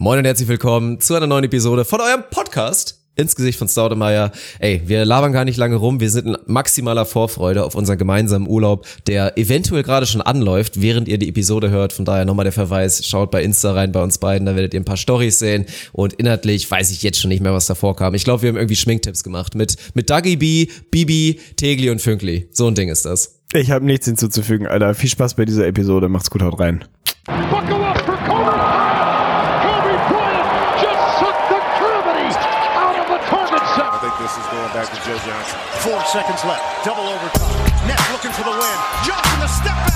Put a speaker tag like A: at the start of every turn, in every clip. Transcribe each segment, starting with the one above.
A: Moin und herzlich willkommen zu einer neuen Episode von eurem Podcast ins Gesicht von Staudemeyer. Ey, wir labern gar nicht lange rum. Wir sind in maximaler Vorfreude auf unseren gemeinsamen Urlaub, der eventuell gerade schon anläuft, während ihr die Episode hört. Von daher nochmal der Verweis, schaut bei Insta rein bei uns beiden, da werdet ihr ein paar Stories sehen. Und inhaltlich weiß ich jetzt schon nicht mehr, was davor kam. Ich glaube, wir haben irgendwie Schminktipps gemacht mit, mit Dagi B, Bibi, Tegli und Fünkli. So ein Ding ist das.
B: Ich habe nichts hinzuzufügen, Alter. Viel Spaß bei dieser Episode. Macht's gut, haut rein.
C: Buckle
D: Four seconds left. Double overtime. Nets looking for the win. Johnson the step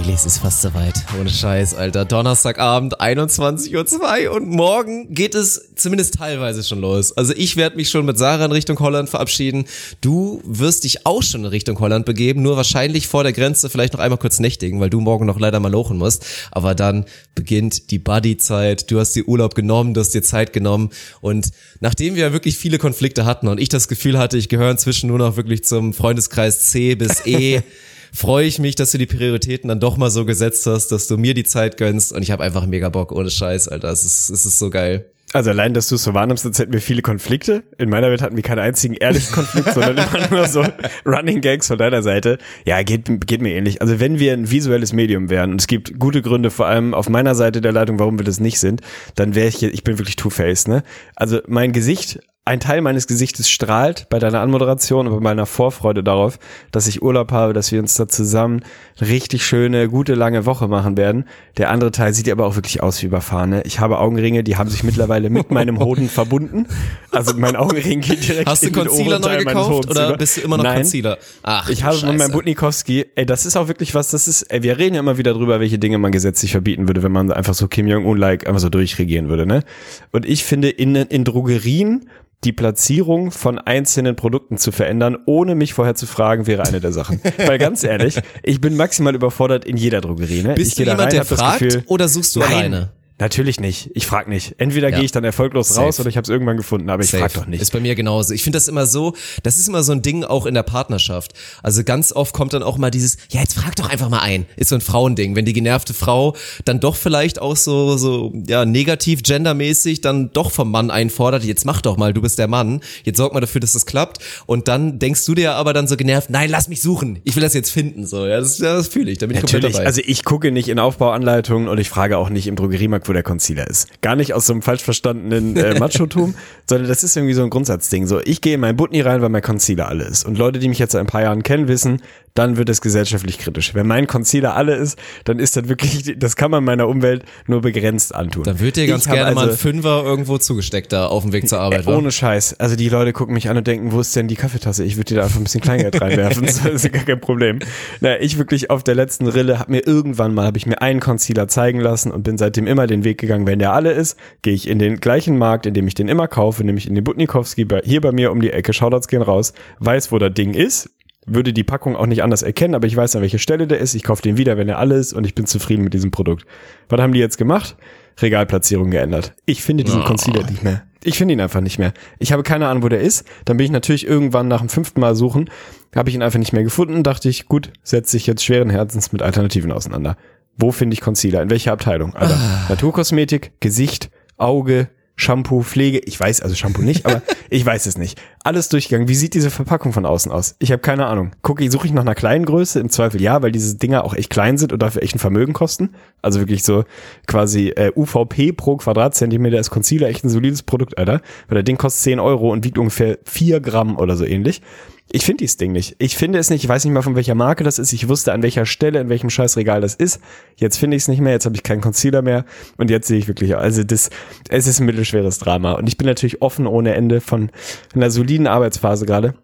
A: Tegli, es ist fast soweit. Ohne Scheiß, Alter. Donnerstagabend, 21.02 Uhr und morgen geht es zumindest teilweise schon los. Also ich werde mich schon mit Sarah in Richtung Holland verabschieden. Du wirst dich auch schon in Richtung Holland begeben, nur wahrscheinlich vor der Grenze vielleicht noch einmal kurz nächtigen, weil du morgen noch leider mal lochen musst. Aber dann beginnt die Buddy-Zeit. Du hast dir Urlaub genommen, du hast dir Zeit genommen und nachdem wir wirklich viele Konflikte hatten und ich das Gefühl hatte, ich gehöre inzwischen nur noch wirklich zum Freundeskreis C bis E, freue ich mich, dass du die Prioritäten dann doch mal so gesetzt hast, dass du mir die Zeit gönnst und ich habe einfach mega Bock, ohne Scheiß, Alter. Es ist, es ist so geil.
B: Also allein, dass du es so wahrnimmst, als hätten wir viele Konflikte. In meiner Welt hatten wir keinen einzigen ehrlichen Konflikt, sondern immer nur so Running Gags von deiner Seite. Ja, geht, geht mir ähnlich. Also wenn wir ein visuelles Medium wären, und es gibt gute Gründe, vor allem auf meiner Seite der Leitung, warum wir das nicht sind, dann wäre ich hier, ich bin wirklich Two-Face, ne? Also mein Gesicht ein Teil meines Gesichtes strahlt bei deiner Anmoderation und bei meiner Vorfreude darauf, dass ich Urlaub habe, dass wir uns da zusammen richtig schöne, gute, lange Woche machen werden. Der andere Teil sieht aber auch wirklich aus wie überfahren. Ne? Ich habe Augenringe, die haben sich mittlerweile mit meinem Hoden verbunden. Also mein Augenring geht direkt
A: Hast du
B: in den
A: Concealer neu
B: Oberteil meines
A: gekauft oder bist du immer noch
B: Nein.
A: Concealer? Ach,
B: Ich
A: du
B: habe von meinem. Butnikowski, ey, das ist auch wirklich was, das ist, ey, wir reden ja immer wieder drüber, welche Dinge man gesetzlich verbieten würde, wenn man einfach so Kim Jong-un-like einfach so durchregieren würde, ne? Und ich finde, in, in Drogerien die Platzierung von einzelnen Produkten zu verändern, ohne mich vorher zu fragen, wäre eine der Sachen. Weil ganz ehrlich, ich bin maximal überfordert in jeder Drogerie, ne? ich
A: Bist du
B: geh da
A: jemand,
B: rein,
A: der fragt
B: Gefühl,
A: oder suchst du
B: Nein.
A: alleine?
B: Natürlich nicht. Ich frag nicht. Entweder
A: Ja.
B: gehe ich dann erfolglos
A: Safe.
B: raus oder ich habe es irgendwann gefunden, aber ich
A: Safe.
B: frag doch nicht.
A: Ist bei mir genauso. Ich finde das immer so, das ist immer so ein Ding auch in der Partnerschaft. Also ganz oft kommt dann auch mal dieses, ja, jetzt frag doch einfach mal ein. Ist so ein Frauending. Wenn die genervte Frau dann doch vielleicht auch so, so, ja, negativ gendermäßig dann doch vom Mann einfordert, jetzt mach doch mal, du bist der Mann. Jetzt sorg mal dafür, dass das klappt. Und dann denkst du dir aber dann so genervt, nein, lass mich suchen. Ich will das jetzt finden. So, ja, das, das fühle ich. Da bin ich komplett
B: Natürlich,
A: dabei.
B: also ich gucke nicht in Aufbauanleitungen und ich frage auch nicht im Drogeriemarkt, wo der Concealer ist. Gar nicht aus so einem falsch verstandenen äh, Machotum, sondern das ist irgendwie so ein Grundsatzding. So, ich gehe in mein Butni rein, weil mein Concealer alle ist. Und Leute, die mich jetzt seit ein paar Jahren kennen, wissen, dann wird es gesellschaftlich kritisch. Wenn mein Concealer alle ist, dann ist das wirklich, das kann man meiner Umwelt nur begrenzt antun.
A: dann wird dir ganz
B: Ich
A: gerne mal ein
B: also-
A: Fünfer irgendwo zugesteckt da auf dem Weg zur Arbeit. Wa?
B: ohne Scheiß. Also die Leute gucken mich an und denken, wo ist denn die Kaffeetasse? Ich würde dir da einfach ein bisschen Kleingeld reinwerfen. Das ist gar kein Problem. Na, ich wirklich auf der letzten Rille habe mir irgendwann mal, habe ich mir einen Concealer zeigen lassen und bin seitdem immer den Weg gegangen, wenn der alle ist, gehe ich in den gleichen Markt, in dem ich den immer kaufe, nämlich in den Butnikowski, hier bei mir um die Ecke, Shoutouts gehen raus, weiß, wo das Ding ist, würde die Packung auch nicht anders erkennen, aber ich weiß, an welcher Stelle der ist. Ich kaufe den wieder, wenn er alle ist und ich bin zufrieden mit diesem Produkt. Was haben die jetzt gemacht? Regalplatzierung geändert. Ich finde diesen Concealer nicht mehr. Ich finde ihn einfach nicht mehr. Ich habe keine Ahnung, wo der ist. Dann bin ich natürlich irgendwann nach dem fünften Mal suchen, habe ich ihn einfach nicht mehr gefunden. Dachte ich, gut, setze ich jetzt schweren Herzens mit Alternativen auseinander. Wo finde ich Concealer? In welcher Abteilung? Alter, Naturkosmetik, Gesicht, Auge, Shampoo, Pflege. Ich weiß, also Shampoo nicht, aber ich weiß es nicht. Alles durchgegangen. Wie sieht diese Verpackung von außen aus? Ich habe keine Ahnung. Gucke ich, suche ich nach einer kleinen Größe? Im Zweifel ja, weil diese Dinger auch echt klein sind und dafür echt ein Vermögen kosten. Also wirklich so quasi äh, UVP pro Quadratzentimeter ist Concealer echt ein solides Produkt, Alter. Weil der Ding kostet 10 Euro und wiegt ungefähr 4 Gramm oder so ähnlich. Ich finde dieses Ding nicht. Ich finde es nicht. Ich weiß nicht mal, von welcher Marke das ist. Ich wusste, an welcher Stelle, in welchem Scheißregal das ist. Jetzt finde ich es nicht mehr. Jetzt habe ich keinen Concealer mehr. Und jetzt sehe ich wirklich, also das, es ist ein mittelschweres Drama. Und ich bin natürlich offen ohne Ende von einer soliden Arbeitsphase gerade.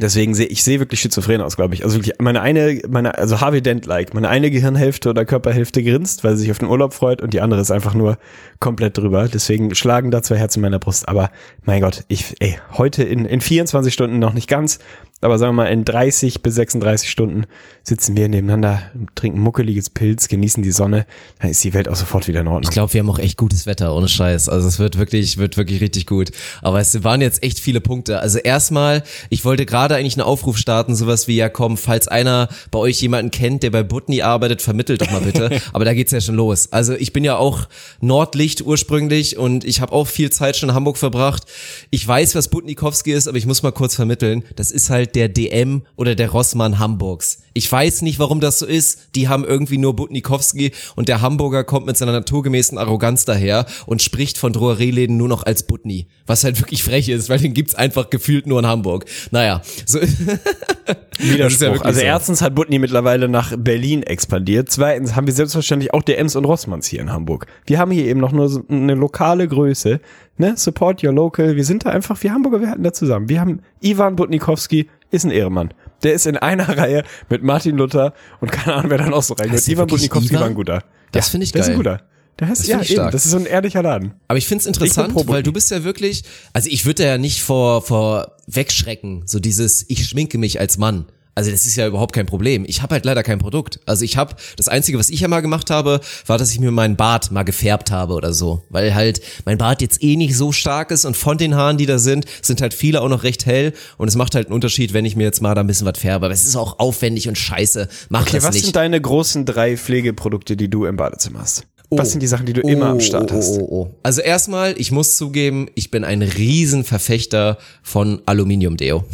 B: Deswegen sehe ich sehe wirklich schizophren aus, glaube ich. Also wirklich meine eine, meine also Harvey Dent like, meine eine Gehirnhälfte oder Körperhälfte grinst, weil sie sich auf den Urlaub freut und die andere ist einfach nur komplett drüber. Deswegen schlagen da zwei Herzen in meiner Brust. Aber mein Gott, ich ey heute in in 24 Stunden noch nicht ganz Aber sagen wir mal, in 30 bis 36 Stunden sitzen wir nebeneinander, trinken muckeliges Pilz, genießen die Sonne, dann ist die Welt auch sofort wieder in Ordnung.
A: Ich glaube, wir haben auch echt gutes Wetter, ohne Scheiß. Also es wird wirklich, wird wirklich richtig gut. Aber es waren jetzt echt viele Punkte. Also erstmal, ich wollte gerade eigentlich einen Aufruf starten, sowas wie, ja komm, falls einer bei euch jemanden kennt, der bei Butni arbeitet, vermittelt doch mal bitte. Aber da geht's ja schon los. Also ich bin ja auch Nordlicht ursprünglich und ich habe auch viel Zeit schon in Hamburg verbracht. Ich weiß, was Butnikowski ist, aber ich muss mal kurz vermitteln. Das ist halt der DM oder der Rossmann Hamburgs. Ich weiß nicht, warum das so ist. Die haben irgendwie nur Butnikowski und der Hamburger kommt mit seiner naturgemäßen Arroganz daher und spricht von Drogerieläden nur noch als Butni. Was halt wirklich frech ist, weil den gibt's einfach gefühlt nur in Hamburg. Naja, so.
B: Widerspruch.
A: ja
B: also
A: so.
B: erstens hat Butni mittlerweile nach Berlin expandiert. Zweitens haben wir selbstverständlich auch DMs und Rossmanns hier in Hamburg. Wir haben hier eben noch nur so eine lokale Größe. Ne? Support your local. Wir sind da einfach, wir Hamburger, wir halten da zusammen. Wir haben Ivan Butnikowski, ist ein Ehrenmann. Der ist in einer Reihe mit Martin Luther und keine Ahnung, wer da noch so reingeht. Ivan
A: Ivan?
B: war ein guter.
A: Das finde ich
B: Der ist ein
A: geil.
B: guter. Der heißt,
A: Das
B: ja,
A: finde
B: eben,
A: stark.
B: das ist so ein ehrlicher Laden.
A: Aber ich find's
B: Ich
A: interessant, weil du bist ja wirklich, also ich würde da ja nicht vor, vor wegschrecken, so dieses, ich schminke mich als Mann. Also das ist ja überhaupt kein Problem. Ich habe halt leider kein Produkt. Also ich habe, das Einzige, was ich ja mal gemacht habe, war, dass ich mir meinen Bart mal gefärbt habe oder so. Weil halt mein Bart jetzt eh nicht so stark ist und von den Haaren, die da sind, sind halt viele auch noch recht hell. Und es macht halt einen Unterschied, wenn ich mir jetzt mal da ein bisschen was färbe. Aber es ist auch aufwendig und scheiße. Mach
B: Okay,
A: das
B: was
A: nicht.
B: sind deine großen drei Pflegeprodukte, die du im Badezimmer hast? Was sind die Sachen, die du immer am Start
A: oh,
B: hast?
A: Oh, oh. Also erstmal, ich muss zugeben, ich bin ein Riesenverfechter von Aluminiumdeo.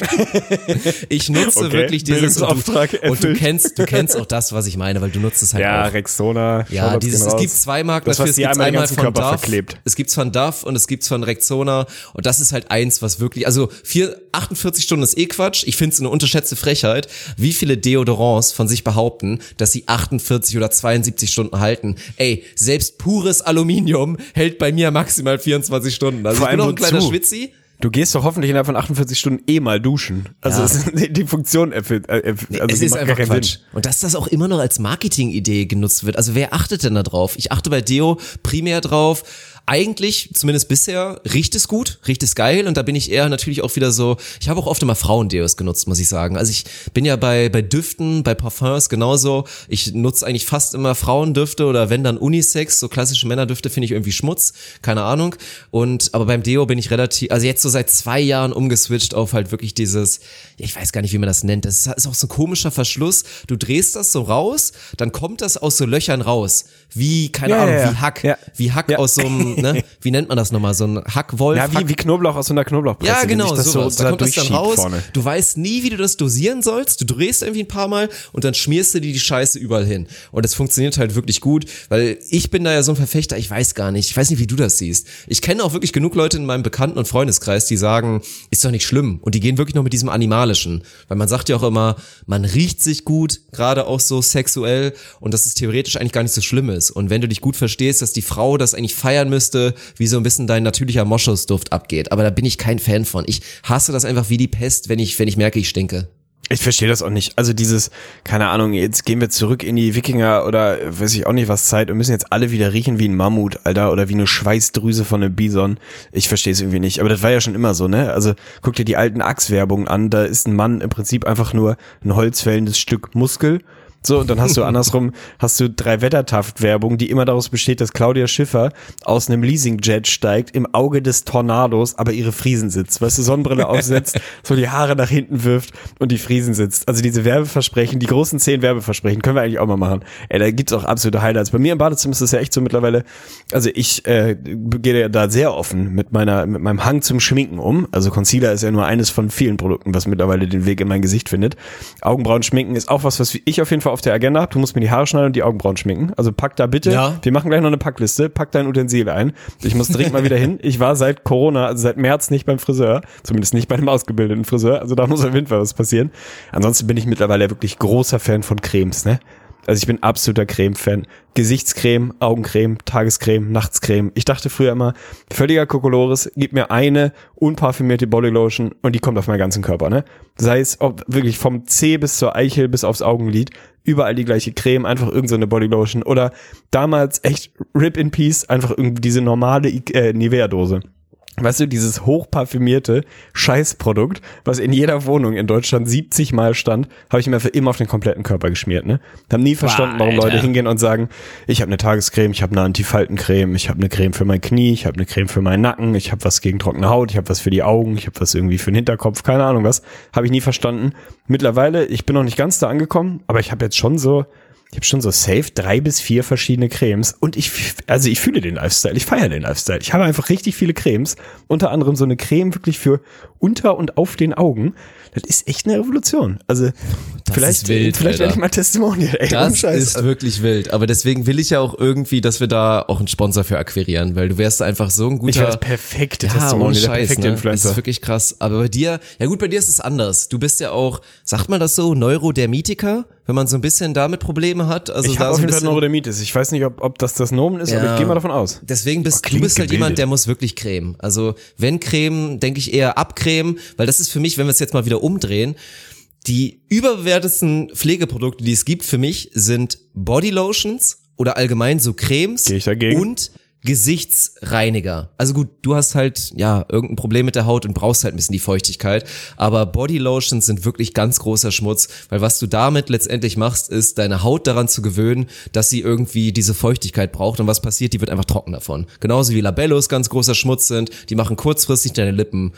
A: ich nutze
B: Okay,
A: wirklich dieses und du, und du kennst, du kennst auch das, was ich meine, weil du nutzt es halt
B: Ja,
A: auch.
B: Rexona.
A: Ja, dieses, es gibt zwei Marken
B: Das,
A: dafür. Es gibt
B: einmal
A: von
B: Körper
A: Duff,
B: verklebt.
A: es gibt's von Duff und es gibt's von Rexona und das ist halt eins, was wirklich, also vier, 48 Stunden ist eh Quatsch. Ich finde es eine unterschätzte Frechheit, wie viele Deodorants von sich behaupten, dass sie 48 oder 72 Stunden halten. Ey, selbst pures Aluminium hält bei mir maximal 24 Stunden. Also
B: Vor
A: ich bin noch ein kleiner? Schwitzi.
B: Du gehst doch hoffentlich innerhalb von 48 Stunden eh mal duschen. Also
A: Ja.
B: es die Funktion erfüllt. äh, Also
A: es ist einfach Quatsch.
B: Sinn.
A: Und dass das auch immer noch als Marketingidee genutzt wird. Also wer achtet denn da drauf? Ich achte bei Deo primär drauf. Eigentlich, zumindest bisher, riecht es gut, riecht es geil und da bin ich eher natürlich auch wieder so, ich habe auch oft immer Frauendeos genutzt, muss ich sagen. Also ich bin ja bei, bei Düften, bei Parfums genauso. Ich nutze eigentlich fast immer Frauendüfte oder wenn dann Unisex, so klassische Männerdüfte finde ich irgendwie Schmutz, keine Ahnung. Und, aber beim Deo bin ich relativ, also jetzt so seit zwei Jahren umgeswitcht auf halt wirklich dieses, ja, ich weiß gar nicht, wie man das nennt. Das ist auch so ein komischer Verschluss. Du drehst das so raus, dann kommt das aus so Löchern raus. Wie, keine
B: Ja,
A: Ahnung,
B: ja, ja.
A: wie Hack. Wie Hack aus so einem, ne? Wie nennt man das nochmal? So ein Hackwolf.
B: Ja,
A: Hack
B: wie, wie Knoblauch aus so einer Knoblauchpresse.
A: ja, genau, sowas.
B: so
A: da kommt das dann raus.
B: Vorne.
A: Du weißt nie, wie du das dosieren sollst. Du drehst irgendwie ein paar Mal und dann schmierst du dir die Scheiße überall hin. Und das funktioniert halt wirklich gut, weil ich bin da ja so ein Verfechter, ich weiß gar nicht, ich weiß nicht, wie du das siehst. Ich kenne auch wirklich genug Leute in meinem Bekannten- und Freundeskreis, die sagen, ist doch nicht schlimm. Und die gehen wirklich noch mit diesem Animalischen. Weil man sagt ja auch immer, man riecht sich gut, gerade auch so sexuell und dass es theoretisch eigentlich gar nicht so schlimm ist. Und wenn du dich gut verstehst, dass die Frau das eigentlich feiern müsste, wie so ein bisschen dein natürlicher Moschusduft abgeht. Aber da bin ich kein Fan von. Ich hasse das einfach wie die Pest, wenn ich, wenn ich merke, ich stinke.
B: Ich verstehe das auch nicht. Also dieses, keine Ahnung, jetzt gehen wir zurück in die Wikinger oder weiß ich auch nicht was Zeit und müssen jetzt alle wieder riechen wie ein Mammut, Alter, oder wie eine Schweißdrüse von einem Bison. Ich verstehe es irgendwie nicht. Aber das war ja schon immer so, ne? Also guck dir die alten Axe-Werbungen an. Da ist ein Mann im Prinzip einfach nur ein holzfällendes Stück Muskel. So, und dann hast du andersrum, hast du drei Wettertaft-Werbung, die immer daraus besteht, dass Claudia Schiffer aus einem Leasingjet steigt, im Auge des Tornados, aber ihre Friesen sitzt. Weißt du, Sonnenbrille aufsetzt, so die Haare nach hinten wirft und die Friesen sitzt. Also diese Werbeversprechen, die großen zehn Werbeversprechen, können wir eigentlich auch mal machen. Ey, da gibt's auch absolute Highlights. Bei mir im Badezimmer ist das ja echt so mittlerweile, also ich äh, gehe da sehr offen mit meiner, mit meinem Hang zum Schminken um. Also Concealer ist ja nur eines von vielen Produkten, was mittlerweile den Weg in mein Gesicht findet. Augenbrauen schminken ist auch was, was ich auf jeden Fall auf der Agenda habe. Du musst mir die Haare schneiden und die Augenbrauen schminken. Also pack da bitte,
A: Ja.
B: wir machen gleich noch eine Packliste, pack dein Utensil ein. Ich muss dringend mal wieder hin. Ich war seit Corona, also seit März nicht beim Friseur, zumindest nicht bei einem ausgebildeten Friseur. Also da muss auf jeden Fall was passieren. Ansonsten bin ich mittlerweile wirklich großer Fan von Cremes, ne? Also ich bin absoluter Creme-Fan. Gesichtscreme, Augencreme, Tagescreme, Nachtscreme. Ich dachte früher immer, völliger Kokolores, gib mir eine unparfümierte Bodylotion und die kommt auf meinen ganzen Körper, ne? Sei es ob wirklich vom Zeh bis zur Eichel bis aufs Augenlid, überall die gleiche Creme, einfach irgendeine so Bodylotion oder damals echt Rip in Peace, einfach irgendwie diese normale äh, Nivea-Dose. Weißt du, dieses hochparfümierte Scheißprodukt, was in jeder Wohnung in Deutschland 70 Mal stand, habe ich mir für immer auf den kompletten Körper geschmiert, ne? Haben nie verstanden, warum
A: Alter.
B: Leute hingehen und sagen, ich habe eine Tagescreme, ich habe eine Antifaltencreme, ich habe eine Creme für mein Knie, ich habe eine Creme für meinen Nacken, ich habe was gegen trockene Haut, ich habe was für die Augen, ich habe was irgendwie für den Hinterkopf, keine Ahnung was. Habe ich nie verstanden. Mittlerweile, ich bin noch nicht ganz da angekommen, aber ich habe jetzt schon so ich habe schon so safe drei bis vier verschiedene Cremes und ich, also ich fühle den Lifestyle, ich feiere den Lifestyle. Ich habe einfach richtig viele Cremes, unter anderem so eine Creme wirklich für unter und auf den Augen. Das ist echt eine Revolution. Also vielleicht,
A: ist wild,
B: vielleicht werde ich mal Testimonial. Ey,
A: Das ist wirklich wild. Aber deswegen will ich ja auch irgendwie, dass wir da auch einen Sponsor für akquirieren, weil du wärst einfach so ein guter.
B: ich wäre das perfekte
A: ja,
B: Testimonial, der
A: Scheiß,
B: perfekte
A: ne? Das
B: Influencer.
A: ist wirklich krass. Aber bei dir, ja gut, bei dir ist es anders. Du bist ja auch, sagt man das so, Neurodermitiker, wenn man so ein bisschen damit Probleme hat. Also
B: ich
A: da
B: habe auf jeden Fall Neurodermitis. Ich weiß nicht, ob, ob das das Nomen ist, aber
A: Ja.
B: ich gehe mal davon aus.
A: Deswegen bist
B: Oh,
A: du bist halt
B: gebildet.
A: jemand, der muss wirklich cremen. Also wenn Creme, denke ich eher abcremen, weil das ist für mich, wenn wir es jetzt mal wieder umdrehen, die überbewertesten Pflegeprodukte, die es gibt für mich, sind Bodylotions oder allgemein so Cremes
B: Geh ich dagegen?
A: und Gesichtsreiniger. Also gut, du hast halt ja irgendein Problem mit der Haut und brauchst halt ein bisschen die Feuchtigkeit, aber Bodylotions sind wirklich ganz großer Schmutz, weil was du damit letztendlich machst, ist deine Haut daran zu gewöhnen, dass sie irgendwie diese Feuchtigkeit braucht und was passiert, die wird einfach trocken davon. Genauso wie Labellos ganz großer Schmutz sind, die machen kurzfristig deine Lippen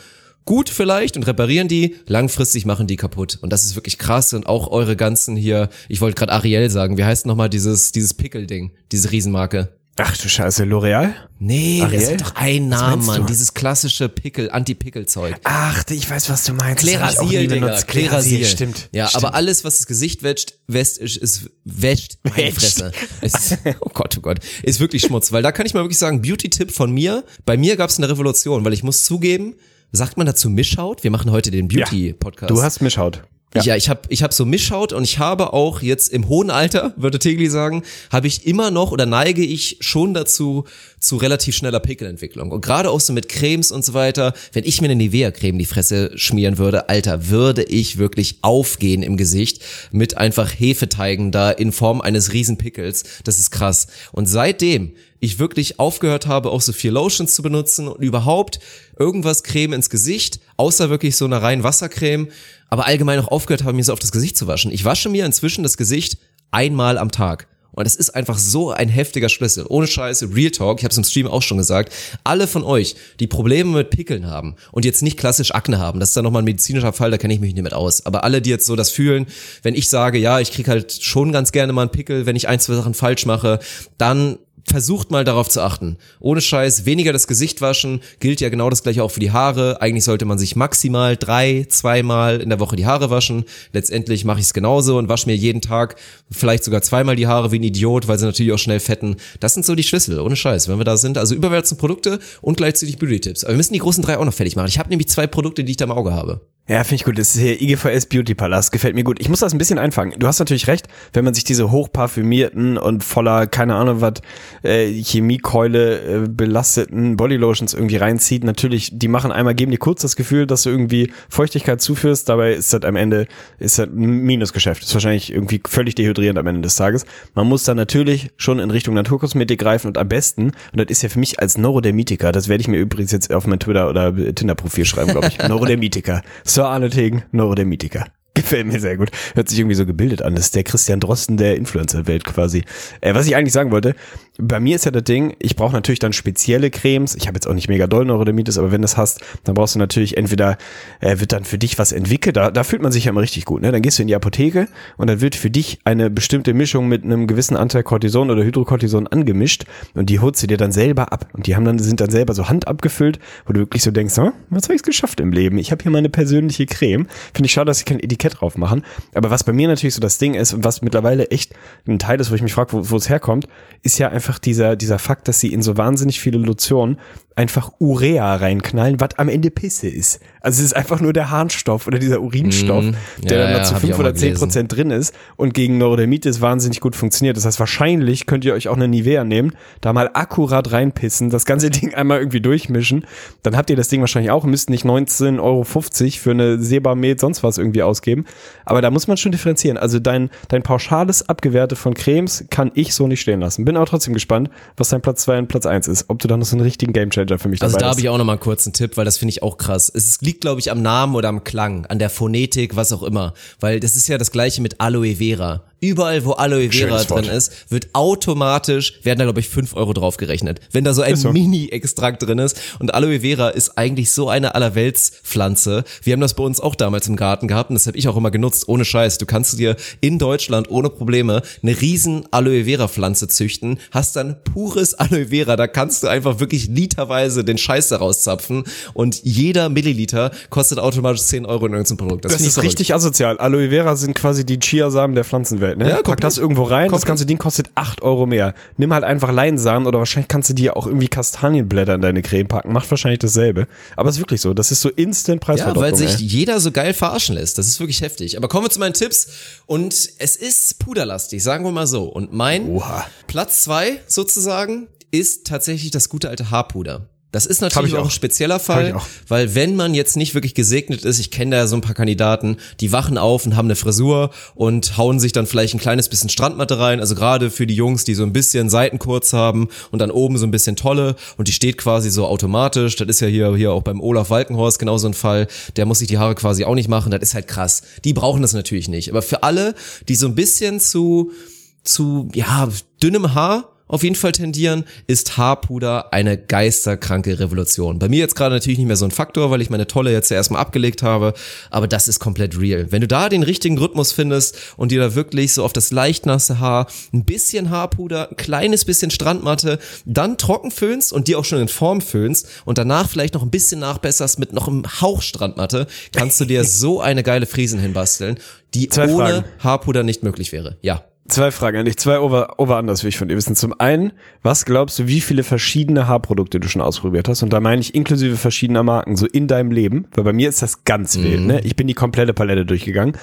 A: gut vielleicht und reparieren die, langfristig machen die kaputt. Und das ist wirklich krass und auch eure ganzen hier, ich wollte gerade Ariel sagen, wie heißt nochmal dieses, dieses Pickel-Ding, diese Riesenmarke?
B: Ach du Scheiße, L'Oreal?
A: Nee,
B: Ariel?
A: das hat doch Namen,
B: meinst
A: Mann.
B: du?
A: Dieses klassische Pickel, Anti-Pickel-Zeug.
B: Ach, ich weiß, was du meinst.
A: Klerasil, Digga. Klerasil.
B: stimmt.
A: Ja,
B: stimmt.
A: aber alles, was das Gesicht wäscht, wäscht, ist, ist wäscht meine. Fresse. Ist, oh Gott, oh Gott. Ist wirklich Schmutz. Weil da kann ich mal wirklich sagen, Beauty-Tipp von mir. Bei mir gab es eine Revolution, weil ich muss zugeben, sagt man dazu Mischhaut? Wir machen heute den Beauty-Podcast.
B: Du hast Mischhaut.
A: Ja, ich habe ich hab so Mischhaut und ich habe auch jetzt im hohen Alter, würde Tegli sagen, habe ich immer noch oder neige ich schon dazu zu relativ schneller Pickelentwicklung. Und gerade auch so mit Cremes und so weiter, wenn ich mir eine Nivea-Creme die Fresse schmieren würde, Alter, würde ich wirklich aufgehen im Gesicht mit einfach Hefeteigen da in Form eines Riesenpickels. Das ist krass. Und seitdem ich wirklich aufgehört habe, auch so viel Lotions zu benutzen und überhaupt irgendwas Creme ins Gesicht, außer wirklich so eine rein Wassercreme, aber allgemein auch aufgehört habe, mir so auf das Gesicht zu waschen. Ich wasche mir inzwischen das Gesicht einmal am Tag. Und das ist einfach so ein heftiger Schlüssel. Ohne Scheiße, Real Talk, ich habe es im Stream auch schon gesagt. Alle von euch, die Probleme mit Pickeln haben und jetzt nicht klassisch Akne haben, das ist dann nochmal ein medizinischer Fall, da kenne ich mich nicht mit aus. Aber alle, die jetzt so das fühlen, wenn ich sage, ja, ich krieg halt schon ganz gerne mal einen Pickel, wenn ich ein, zwei Sachen falsch mache, dann versucht mal darauf zu achten. Ohne Scheiß, weniger das Gesicht waschen, gilt ja genau das gleiche auch für die Haare. Eigentlich sollte man sich maximal drei, zweimal in der Woche die Haare waschen. Letztendlich mache ich es genauso und wasche mir jeden Tag vielleicht sogar zweimal die Haare wie ein Idiot, weil sie natürlich auch schnell fetten. Das sind so die Schlüssel, ohne Scheiß, wenn wir da sind. Also überwärtsen Produkte und gleichzeitig Beauty-Tipps. Aber wir müssen die großen drei auch noch fertig machen. Ich habe nämlich zwei Produkte, die ich da im Auge habe.
B: Ja, finde ich gut. Das ist hier IGVS Beauty Palast. Gefällt mir gut. Ich muss das ein bisschen einfangen. Du hast natürlich recht, wenn man sich diese hochparfümierten und voller, keine Ahnung was, äh, Chemiekeule äh, belasteten Bodylotions irgendwie reinzieht. Natürlich, die machen einmal, geben dir kurz das Gefühl, dass du irgendwie Feuchtigkeit zuführst. Dabei ist das am Ende, ist das ein Minusgeschäft. Ist wahrscheinlich irgendwie völlig dehydrierend am Ende des Tages. Man muss dann natürlich schon in Richtung Naturkosmetik greifen und am besten, und das ist ja für mich als Neurodermitiker, das werde ich mir übrigens jetzt auf mein Twitter oder Tinder-Profil schreiben, glaube ich. Neurodermitiker. Sir Arne Tegen, Neurodermitiker. Gefällt mir sehr gut. Hört sich irgendwie so gebildet an. Das ist der Christian Drosten der Influencer-Welt quasi. Äh, was ich eigentlich sagen wollte, bei mir ist ja das Ding, ich brauche natürlich dann spezielle Cremes. Ich habe jetzt auch nicht mega doll Neurodermitis, aber wenn du das hast, dann brauchst du natürlich entweder, äh, wird dann für dich was entwickelt. Da, da fühlt man sich ja immer richtig gut. Ne? Dann gehst du in die Apotheke und dann wird für dich eine bestimmte Mischung mit einem gewissen Anteil Cortison oder Hydrocortison angemischt und die holst du dir dann selber ab. Und die haben dann, sind dann selber so Hand abgefüllt, wo du wirklich so denkst, hm, was habe ich geschafft im Leben? Ich habe hier meine persönliche Creme. Finde ich schade, dass ich kein Etikett drauf machen. Aber was bei mir natürlich so das Ding ist und was mittlerweile echt ein Teil ist, wo ich mich frage, wo es herkommt, ist ja einfach dieser, dieser Fakt, dass sie in so wahnsinnig viele Lotionen einfach Urea reinknallen, was am Ende Pisse ist. Also es ist einfach nur der Harnstoff oder dieser Urinstoff,
A: Mhm.
B: der
A: Ja,
B: dann
A: ja,
B: zu
A: hab ich
B: 5
A: auch mal
B: oder 10 Prozent drin ist und gegen Neurodermitis wahnsinnig gut funktioniert. Das heißt, wahrscheinlich könnt ihr euch auch eine Nivea nehmen, da mal akkurat reinpissen, das ganze Ding einmal irgendwie durchmischen. Dann habt ihr das Ding wahrscheinlich auch, müsst nicht 19,50 Euro für eine Sebamed sonst was irgendwie ausgeben. Aber da muss man schon differenzieren. Also dein, dein pauschales Abgewerte von Cremes kann ich so nicht stehen lassen. Bin auch trotzdem gespannt, was dein Platz 2 und Platz 1 ist. Ob du da noch so einen richtigen Gamechanger Gamechanger für mich
A: Also
B: dabei
A: da
B: ist.
A: habe ich auch noch mal einen kurzen Tipp, weil das finde ich auch krass. Es liegt, glaube ich, am Namen oder am Klang, an der Phonetik, was auch immer. Weil das ist ja das gleiche mit Aloe Vera. Überall, wo Aloe Vera
B: Schönes Wort.
A: drin ist, wird automatisch, werden da, glaube ich, fünf Euro draufgerechnet. Wenn da so ein
B: so.
A: Mini-Extrakt drin ist. Und Aloe Vera ist eigentlich so eine Allerweltspflanze. Wir haben das bei uns auch damals im Garten gehabt und das habe ich auch immer genutzt, ohne Scheiß. Du kannst dir in Deutschland ohne Probleme eine riesen Aloe Vera Pflanze züchten, hast dann pures Aloe Vera, da kannst du einfach wirklich literweise den Scheiß daraus zapfen und jeder Milliliter kostet automatisch 10 Euro in irgendeinem Produkt.
B: Das
A: ich
B: ist
A: verrückt.
B: richtig asozial. Aloe Vera sind quasi die Chiasamen der Pflanzenwelt. Ne?
A: Ja,
B: Pack das irgendwo rein, das ganze Ding kostet 8 Euro mehr. Nimm halt einfach Leinsamen oder wahrscheinlich kannst du dir auch irgendwie Kastanienblätter in deine Creme packen. Macht wahrscheinlich dasselbe. Aber es ist wirklich so. Das ist so instant
A: Ja,
B: Preisverdopplung.
A: weil sich
B: ey.
A: jeder so geil verarschen lässt. Das ist wirklich heftig. Aber kommen wir zu meinen Tipps. Und es ist puderlastig, sagen wir mal so. Und mein
B: Oha.
A: Platz zwei sozusagen ist tatsächlich das gute alte Haarpuder. Das ist natürlich
B: ich
A: auch
B: auch.
A: ein spezieller Fall, weil wenn man jetzt nicht wirklich gesegnet ist, ich kenne da ja so ein paar Kandidaten, die wachen auf und haben eine Frisur und hauen sich dann vielleicht ein kleines bisschen Strandmatte rein, also gerade für die Jungs, die so ein bisschen Seiten kurz haben und dann oben so ein bisschen tolle und die steht quasi so automatisch, das ist ja hier, hier auch beim Olaf Walkenhorst genau so ein Fall, der muss sich die Haare quasi auch nicht machen, das ist halt krass. Die brauchen das natürlich nicht, aber für alle, die so ein bisschen zu, zu, ja, dünnem Haar auf jeden Fall tendieren, ist Haarpuder eine geisterkranke Revolution. Bei mir jetzt gerade natürlich nicht mehr so ein Faktor, weil ich meine Tolle jetzt ja erstmal abgelegt habe, aber das ist komplett real. Wenn du da den richtigen Rhythmus findest und dir da wirklich so auf das leicht nasse Haar ein bisschen Haarpuder, ein kleines bisschen Strandmatte, dann trocken föhnst und die auch schon in Form föhnst und danach vielleicht noch ein bisschen nachbesserst mit noch einem Hauch Strandmatte, kannst du dir so eine geile Friesen hinbasteln, die
B: Zwei
A: ohne
B: Fragen.
A: Haarpuder nicht möglich wäre. Ja.
B: Zwei Fragen an dich, zwei over, over anders will ich von dir wissen. Zum einen, was glaubst du, wie viele verschiedene Haarprodukte du schon ausprobiert hast? Und da meine ich inklusive verschiedener Marken, so in deinem Leben, weil bei mir ist das ganz wild, ne? Ich bin die komplette Palette durchgegangen.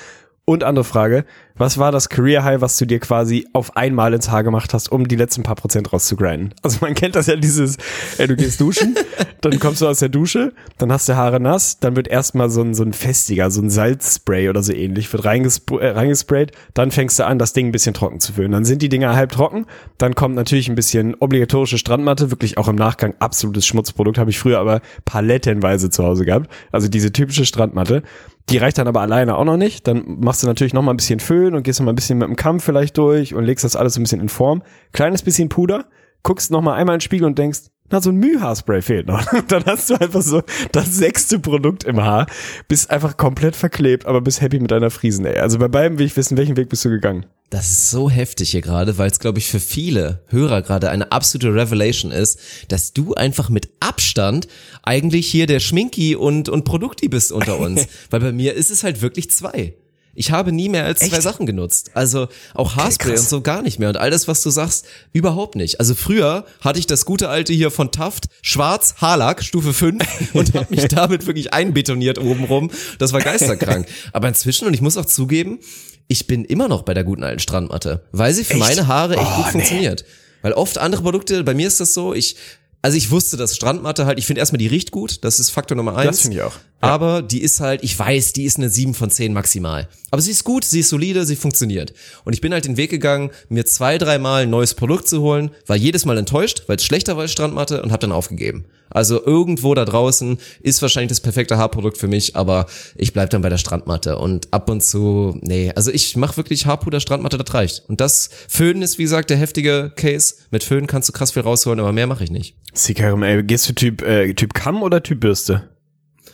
B: Und andere Frage, was war das Career High, was du dir quasi auf einmal ins Haar gemacht hast, um die letzten paar Prozent rauszugrinden? Also man kennt das ja dieses, ey, du gehst duschen, dann kommst du aus der Dusche, dann hast du Haare nass, dann wird erstmal so ein, so ein festiger, so ein Salzspray oder so ähnlich, wird reingespr äh, reingesprayt, dann fängst du an, das Ding ein bisschen trocken zu füllen. Dann sind die Dinger halb trocken, dann kommt natürlich ein bisschen obligatorische Strandmatte, wirklich auch im Nachgang absolutes Schmutzprodukt, habe ich früher aber palettenweise zu Hause gehabt. Also diese typische Strandmatte. Die reicht dann aber alleine auch noch nicht. Dann machst du natürlich noch mal ein bisschen Föhn und gehst noch mal ein bisschen mit dem Kamm vielleicht durch und legst das alles so ein bisschen in Form. Kleines bisschen Puder, guckst noch mal einmal in den Spiegel und denkst, na, so ein Mühhaarspray fehlt noch. Dann hast du einfach so das sechste Produkt im Haar, bist einfach komplett verklebt, aber bist happy mit deiner Friesen, ey. Also bei beiden will ich wissen, welchen Weg bist du gegangen?
A: Das ist so heftig hier gerade, weil es, glaube ich, für viele Hörer gerade eine absolute Revelation ist, dass du einfach mit Abstand eigentlich hier der Schminki und, und Produkti bist unter uns. weil bei mir ist es halt wirklich zwei. Ich habe nie mehr als zwei
B: Echt?
A: Sachen genutzt. Also auch Haarspray
B: krass.
A: und so gar nicht mehr. Und all das, was du sagst, überhaupt nicht. Also früher hatte ich das gute alte hier von Taft, schwarz, Haarlack, Stufe 5 und habe mich damit wirklich einbetoniert obenrum. Das war geisterkrank. Aber inzwischen, und ich muss auch zugeben, ich bin immer noch bei der guten alten Strandmatte, weil sie für meine Haare echt gut funktioniert. Weil oft andere Produkte, bei mir ist das so, ich, also ich wusste, dass Strandmatte halt, ich finde erstmal, die riecht gut, das ist Faktor Nummer eins.
B: finde ich auch.
A: Aber die ist halt, ich weiß, die ist eine 7 von 10 maximal. Aber sie ist gut, sie ist solide, sie funktioniert. Und ich bin halt den Weg gegangen, mir zwei, dreimal ein neues Produkt zu holen, war jedes Mal enttäuscht, weil es schlechter war als Strandmatte und habe dann aufgegeben. Also irgendwo da draußen ist wahrscheinlich das perfekte Haarprodukt für mich, aber ich bleib dann bei der Strandmatte und ab und zu, nee, also ich mache wirklich Haarpuder, Strandmatte, das reicht. Und das Föhnen ist, wie gesagt, der heftige Case. Mit Föhnen kannst du krass viel rausholen, aber mehr mache ich nicht.
B: Sikarum, ey, gehst du Typ, äh, Typ Kamm oder Typ Bürste?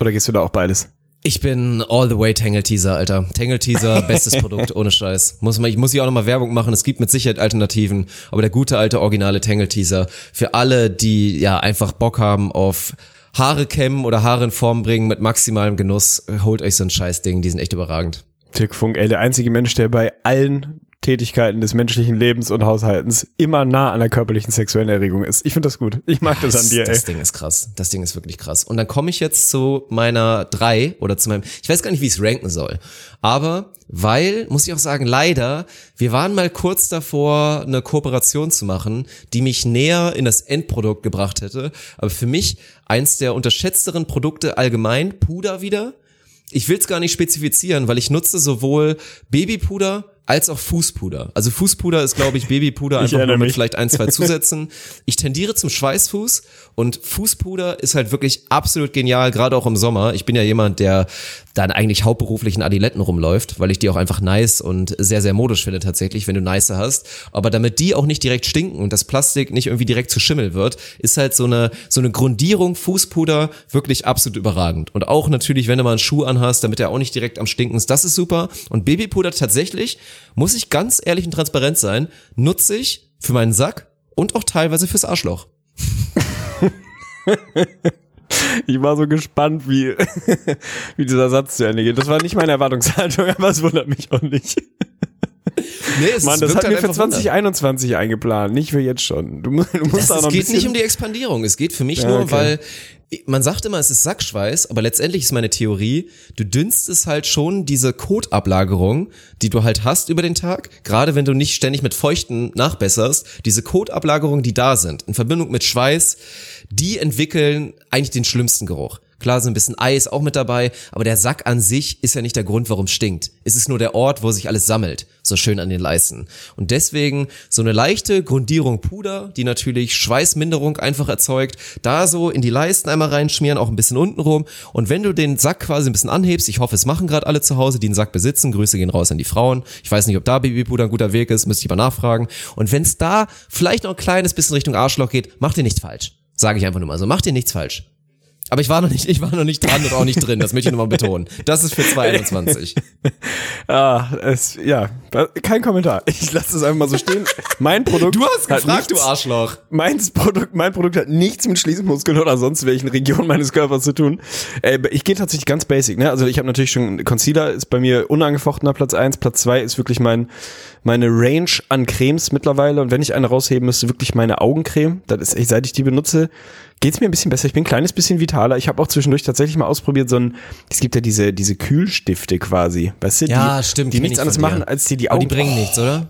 B: Oder gehst du da auch beides?
A: Ich bin all the way Tangle Teaser, Alter. Tangle Teaser, bestes Produkt, ohne Scheiß. Muss man, ich muss hier auch nochmal Werbung machen. Es gibt mit Sicherheit Alternativen, aber der gute alte originale Tangle Teaser für alle, die ja einfach Bock haben auf Haare kämmen oder Haare in Form bringen mit maximalem Genuss, holt euch so ein Scheißding, die sind echt überragend.
B: Dirk Funk, ey, der einzige Mensch, der bei allen Tätigkeiten des menschlichen Lebens und Haushaltens immer nah an der körperlichen sexuellen Erregung ist. Ich finde das gut. Ich mag das an dir, ey.
A: Das Ding ist krass. Das Ding ist wirklich krass. Und dann komme ich jetzt zu meiner drei oder zu meinem, ich weiß gar nicht, wie ich es ranken soll. Aber weil, muss ich auch sagen, leider, wir waren mal kurz davor, eine Kooperation zu machen, die mich näher in das Endprodukt gebracht hätte. Aber für mich eins der unterschätzteren Produkte allgemein, Puder wieder. Ich will es gar nicht spezifizieren, weil ich nutze sowohl Babypuder als auch Fußpuder. Also Fußpuder ist, glaube ich, Babypuder einfach nur mit vielleicht ein, zwei Zusätzen. Ich tendiere zum Schweißfuß und Fußpuder ist halt wirklich absolut genial, gerade auch im Sommer. Ich bin ja jemand, der dann eigentlich hauptberuflich in Adiletten rumläuft, weil ich die auch einfach nice und sehr, sehr modisch finde tatsächlich, wenn du nice hast. Aber damit die auch nicht direkt stinken und das Plastik nicht irgendwie direkt zu Schimmel wird, ist halt so eine, so eine Grundierung Fußpuder wirklich absolut überragend. Und auch natürlich, wenn du mal einen Schuh anhast, damit er auch nicht direkt am Stinken ist, das ist super. Und Babypuder tatsächlich, muss ich ganz ehrlich und transparent sein, nutze ich für meinen Sack und auch teilweise fürs Arschloch.
B: Ich war so gespannt, wie, wie dieser Satz zu Ende geht. Das war nicht meine Erwartungshaltung, aber es wundert mich auch nicht.
A: Nee, es
B: Mann, das hat
A: halt
B: mir für
A: einfach Wunder.
B: 2021 eingeplant, nicht für jetzt schon. Du du musst
A: Das,
B: da
A: es
B: noch ein
A: geht nicht um die Expandierung. Es geht für mich
B: Ja,
A: nur,
B: okay.
A: weil man sagt immer, es ist Sackschweiß, aber letztendlich ist meine Theorie, du dünstest halt schon diese Kotablagerung, die du halt hast über den Tag, gerade wenn du nicht ständig mit Feuchten nachbesserst, diese Kotablagerungen, die da sind, in Verbindung mit Schweiß, die entwickeln eigentlich den schlimmsten Geruch. Klar, so ein bisschen Eis auch mit dabei, aber der Sack an sich ist ja nicht der Grund, warum stinkt. Es ist nur der Ort, wo sich alles sammelt, so schön an den Leisten. Und deswegen so eine leichte Grundierung Puder, die natürlich Schweißminderung einfach erzeugt, da so in die Leisten einmal reinschmieren, auch ein bisschen unten rum. Und wenn du den Sack quasi ein bisschen anhebst, ich hoffe, es machen gerade alle zu Hause, die einen Sack besitzen, Grüße gehen raus an die Frauen. Ich weiß nicht, ob da Babypuder ein guter Weg ist, müsste ich mal nachfragen. Und wenn es da vielleicht noch ein kleines bisschen Richtung Arschloch geht, macht ihr nichts falsch. Sage ich einfach nur mal so, macht ihr nichts falsch. Aber ich war noch nicht, ich war noch nicht dran und auch nicht drin. Das möchte ich nochmal betonen. Das ist für 2021.
B: ah, es, ja, kein Kommentar. Ich lasse es einfach mal so stehen. Mein Produkt.
A: Du hast
B: hat
A: gefragt, du
B: nichts-
A: Arschloch.
B: Meins Produkt, mein Produkt hat nichts mit Schließmuskeln oder sonst welchen Regionen meines Körpers zu tun. Äh, ich gehe tatsächlich ganz basic, ne? Also ich habe natürlich schon Concealer ist bei mir unangefochtener Platz eins, Platz zwei ist wirklich mein meine Range an Cremes mittlerweile und wenn ich eine rausheben müsste, wirklich meine Augencreme. Das ist seit ich die benutze, geht's mir ein bisschen besser. Ich bin ein kleines bisschen vitaler. Ich habe auch zwischendurch tatsächlich mal ausprobiert so ein es gibt ja diese diese Kühlstifte quasi, weißt du,
A: Ja,
B: die,
A: stimmt,
B: die nichts
A: ich
B: anderes machen als die
A: Aber
B: Augen
A: die bringen nichts, oder?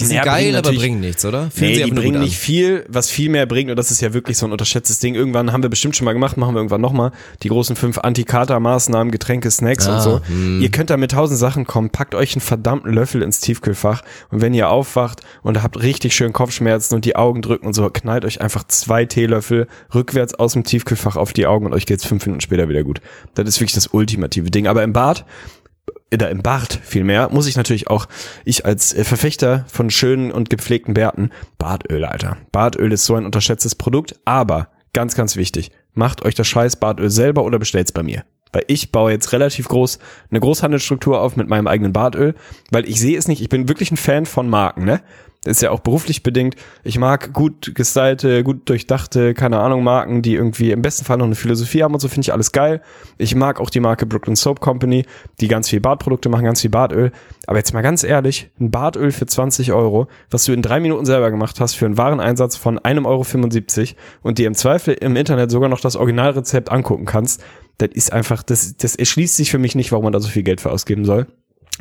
A: Die sind
B: Ja,
A: geil,
B: bringen
A: aber bringen nichts, oder? Fühlen
B: Nee, die bringen nicht viel, was viel mehr bringt, und das ist ja wirklich so ein unterschätztes Ding. Irgendwann haben wir bestimmt schon mal gemacht, machen wir irgendwann nochmal. Die großen fünf Anti-Kater-Maßnahmen, Getränke, Snacks
A: Ah,
B: und so.
A: hm.
B: Ihr könnt da mit tausend Sachen kommen, packt euch einen verdammten Löffel ins Tiefkühlfach und wenn ihr aufwacht und habt richtig schön Kopfschmerzen und die Augen drücken und so, knallt euch einfach zwei Teelöffel rückwärts aus dem Tiefkühlfach auf die Augen und euch geht's fünf Minuten später wieder gut. Das ist wirklich das ultimative Ding. Aber im Bad oder im Bart vielmehr, muss ich natürlich auch, ich als äh, Verfechter von schönen und gepflegten Bärten, Bartöl, Alter. Bartöl ist so ein unterschätztes Produkt, aber ganz, ganz wichtig, macht euch das scheiß Bartöl selber oder bestellt's bei mir. Weil ich baue jetzt relativ groß eine Großhandelsstruktur auf mit meinem eigenen Bartöl, weil ich sehe es nicht, ich bin wirklich ein Fan von Marken, ne? Das ist ja auch beruflich bedingt. Ich mag gut gestylte, gut durchdachte, keine Ahnung, Marken, die irgendwie im besten Fall noch eine Philosophie haben und so finde ich alles geil. Ich mag auch die Marke Brooklyn Soap Company, die ganz viel Bartprodukte machen, ganz viel Bartöl. Aber jetzt mal ganz ehrlich, ein Bartöl für 20 Euro, was du in drei Minuten selber gemacht hast, für einen Wareneinsatz von 1,75 Euro und dir im Zweifel im Internet sogar noch das Originalrezept angucken kannst, das ist einfach, das, das erschließt sich für mich nicht, warum man da so viel Geld für ausgeben soll.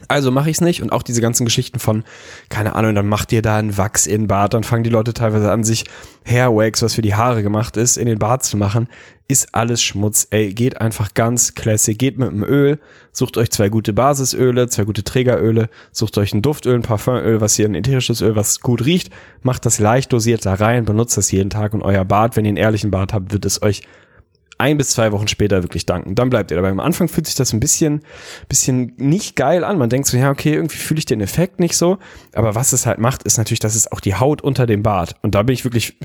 B: Also mache ich es nicht. Und auch diese ganzen Geschichten von, keine Ahnung, dann macht ihr da einen Wachs in den Bart, dann fangen die Leute teilweise an, sich Hairwax, was für die Haare gemacht ist, in den Bart zu machen, ist alles Schmutz. Ey, geht einfach ganz classic, geht mit dem Öl, sucht euch zwei gute Basisöle, zwei gute Trägeröle, sucht euch ein Duftöl, ein Parfümöl, was hier ein ätherisches Öl, was gut riecht, macht das leicht dosiert da rein, benutzt das jeden Tag. Und euer Bart, wenn ihr einen ehrlichen Bart habt, wird es euch ein bis zwei Wochen später wirklich danken. Dann bleibt ihr dabei. Am Anfang fühlt sich das ein bisschen, bisschen nicht geil an. Man denkt so, ja, okay, irgendwie fühle ich den Effekt nicht so. Aber was es halt macht, ist natürlich, dass es auch die Haut unter dem Bart. Und da bin ich wirklich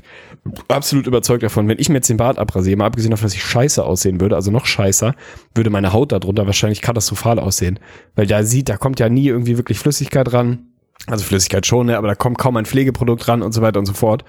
B: absolut überzeugt davon. Wenn ich mir jetzt den Bart abrasiere, mal abgesehen davon, dass ich scheiße aussehen würde, also noch scheißer, würde meine Haut darunter wahrscheinlich katastrophal aussehen. Weil da sieht, da kommt ja nie irgendwie wirklich Flüssigkeit ran. Also Flüssigkeit schon, ne? aber da kommt kaum ein Pflegeprodukt ran und so weiter und so fort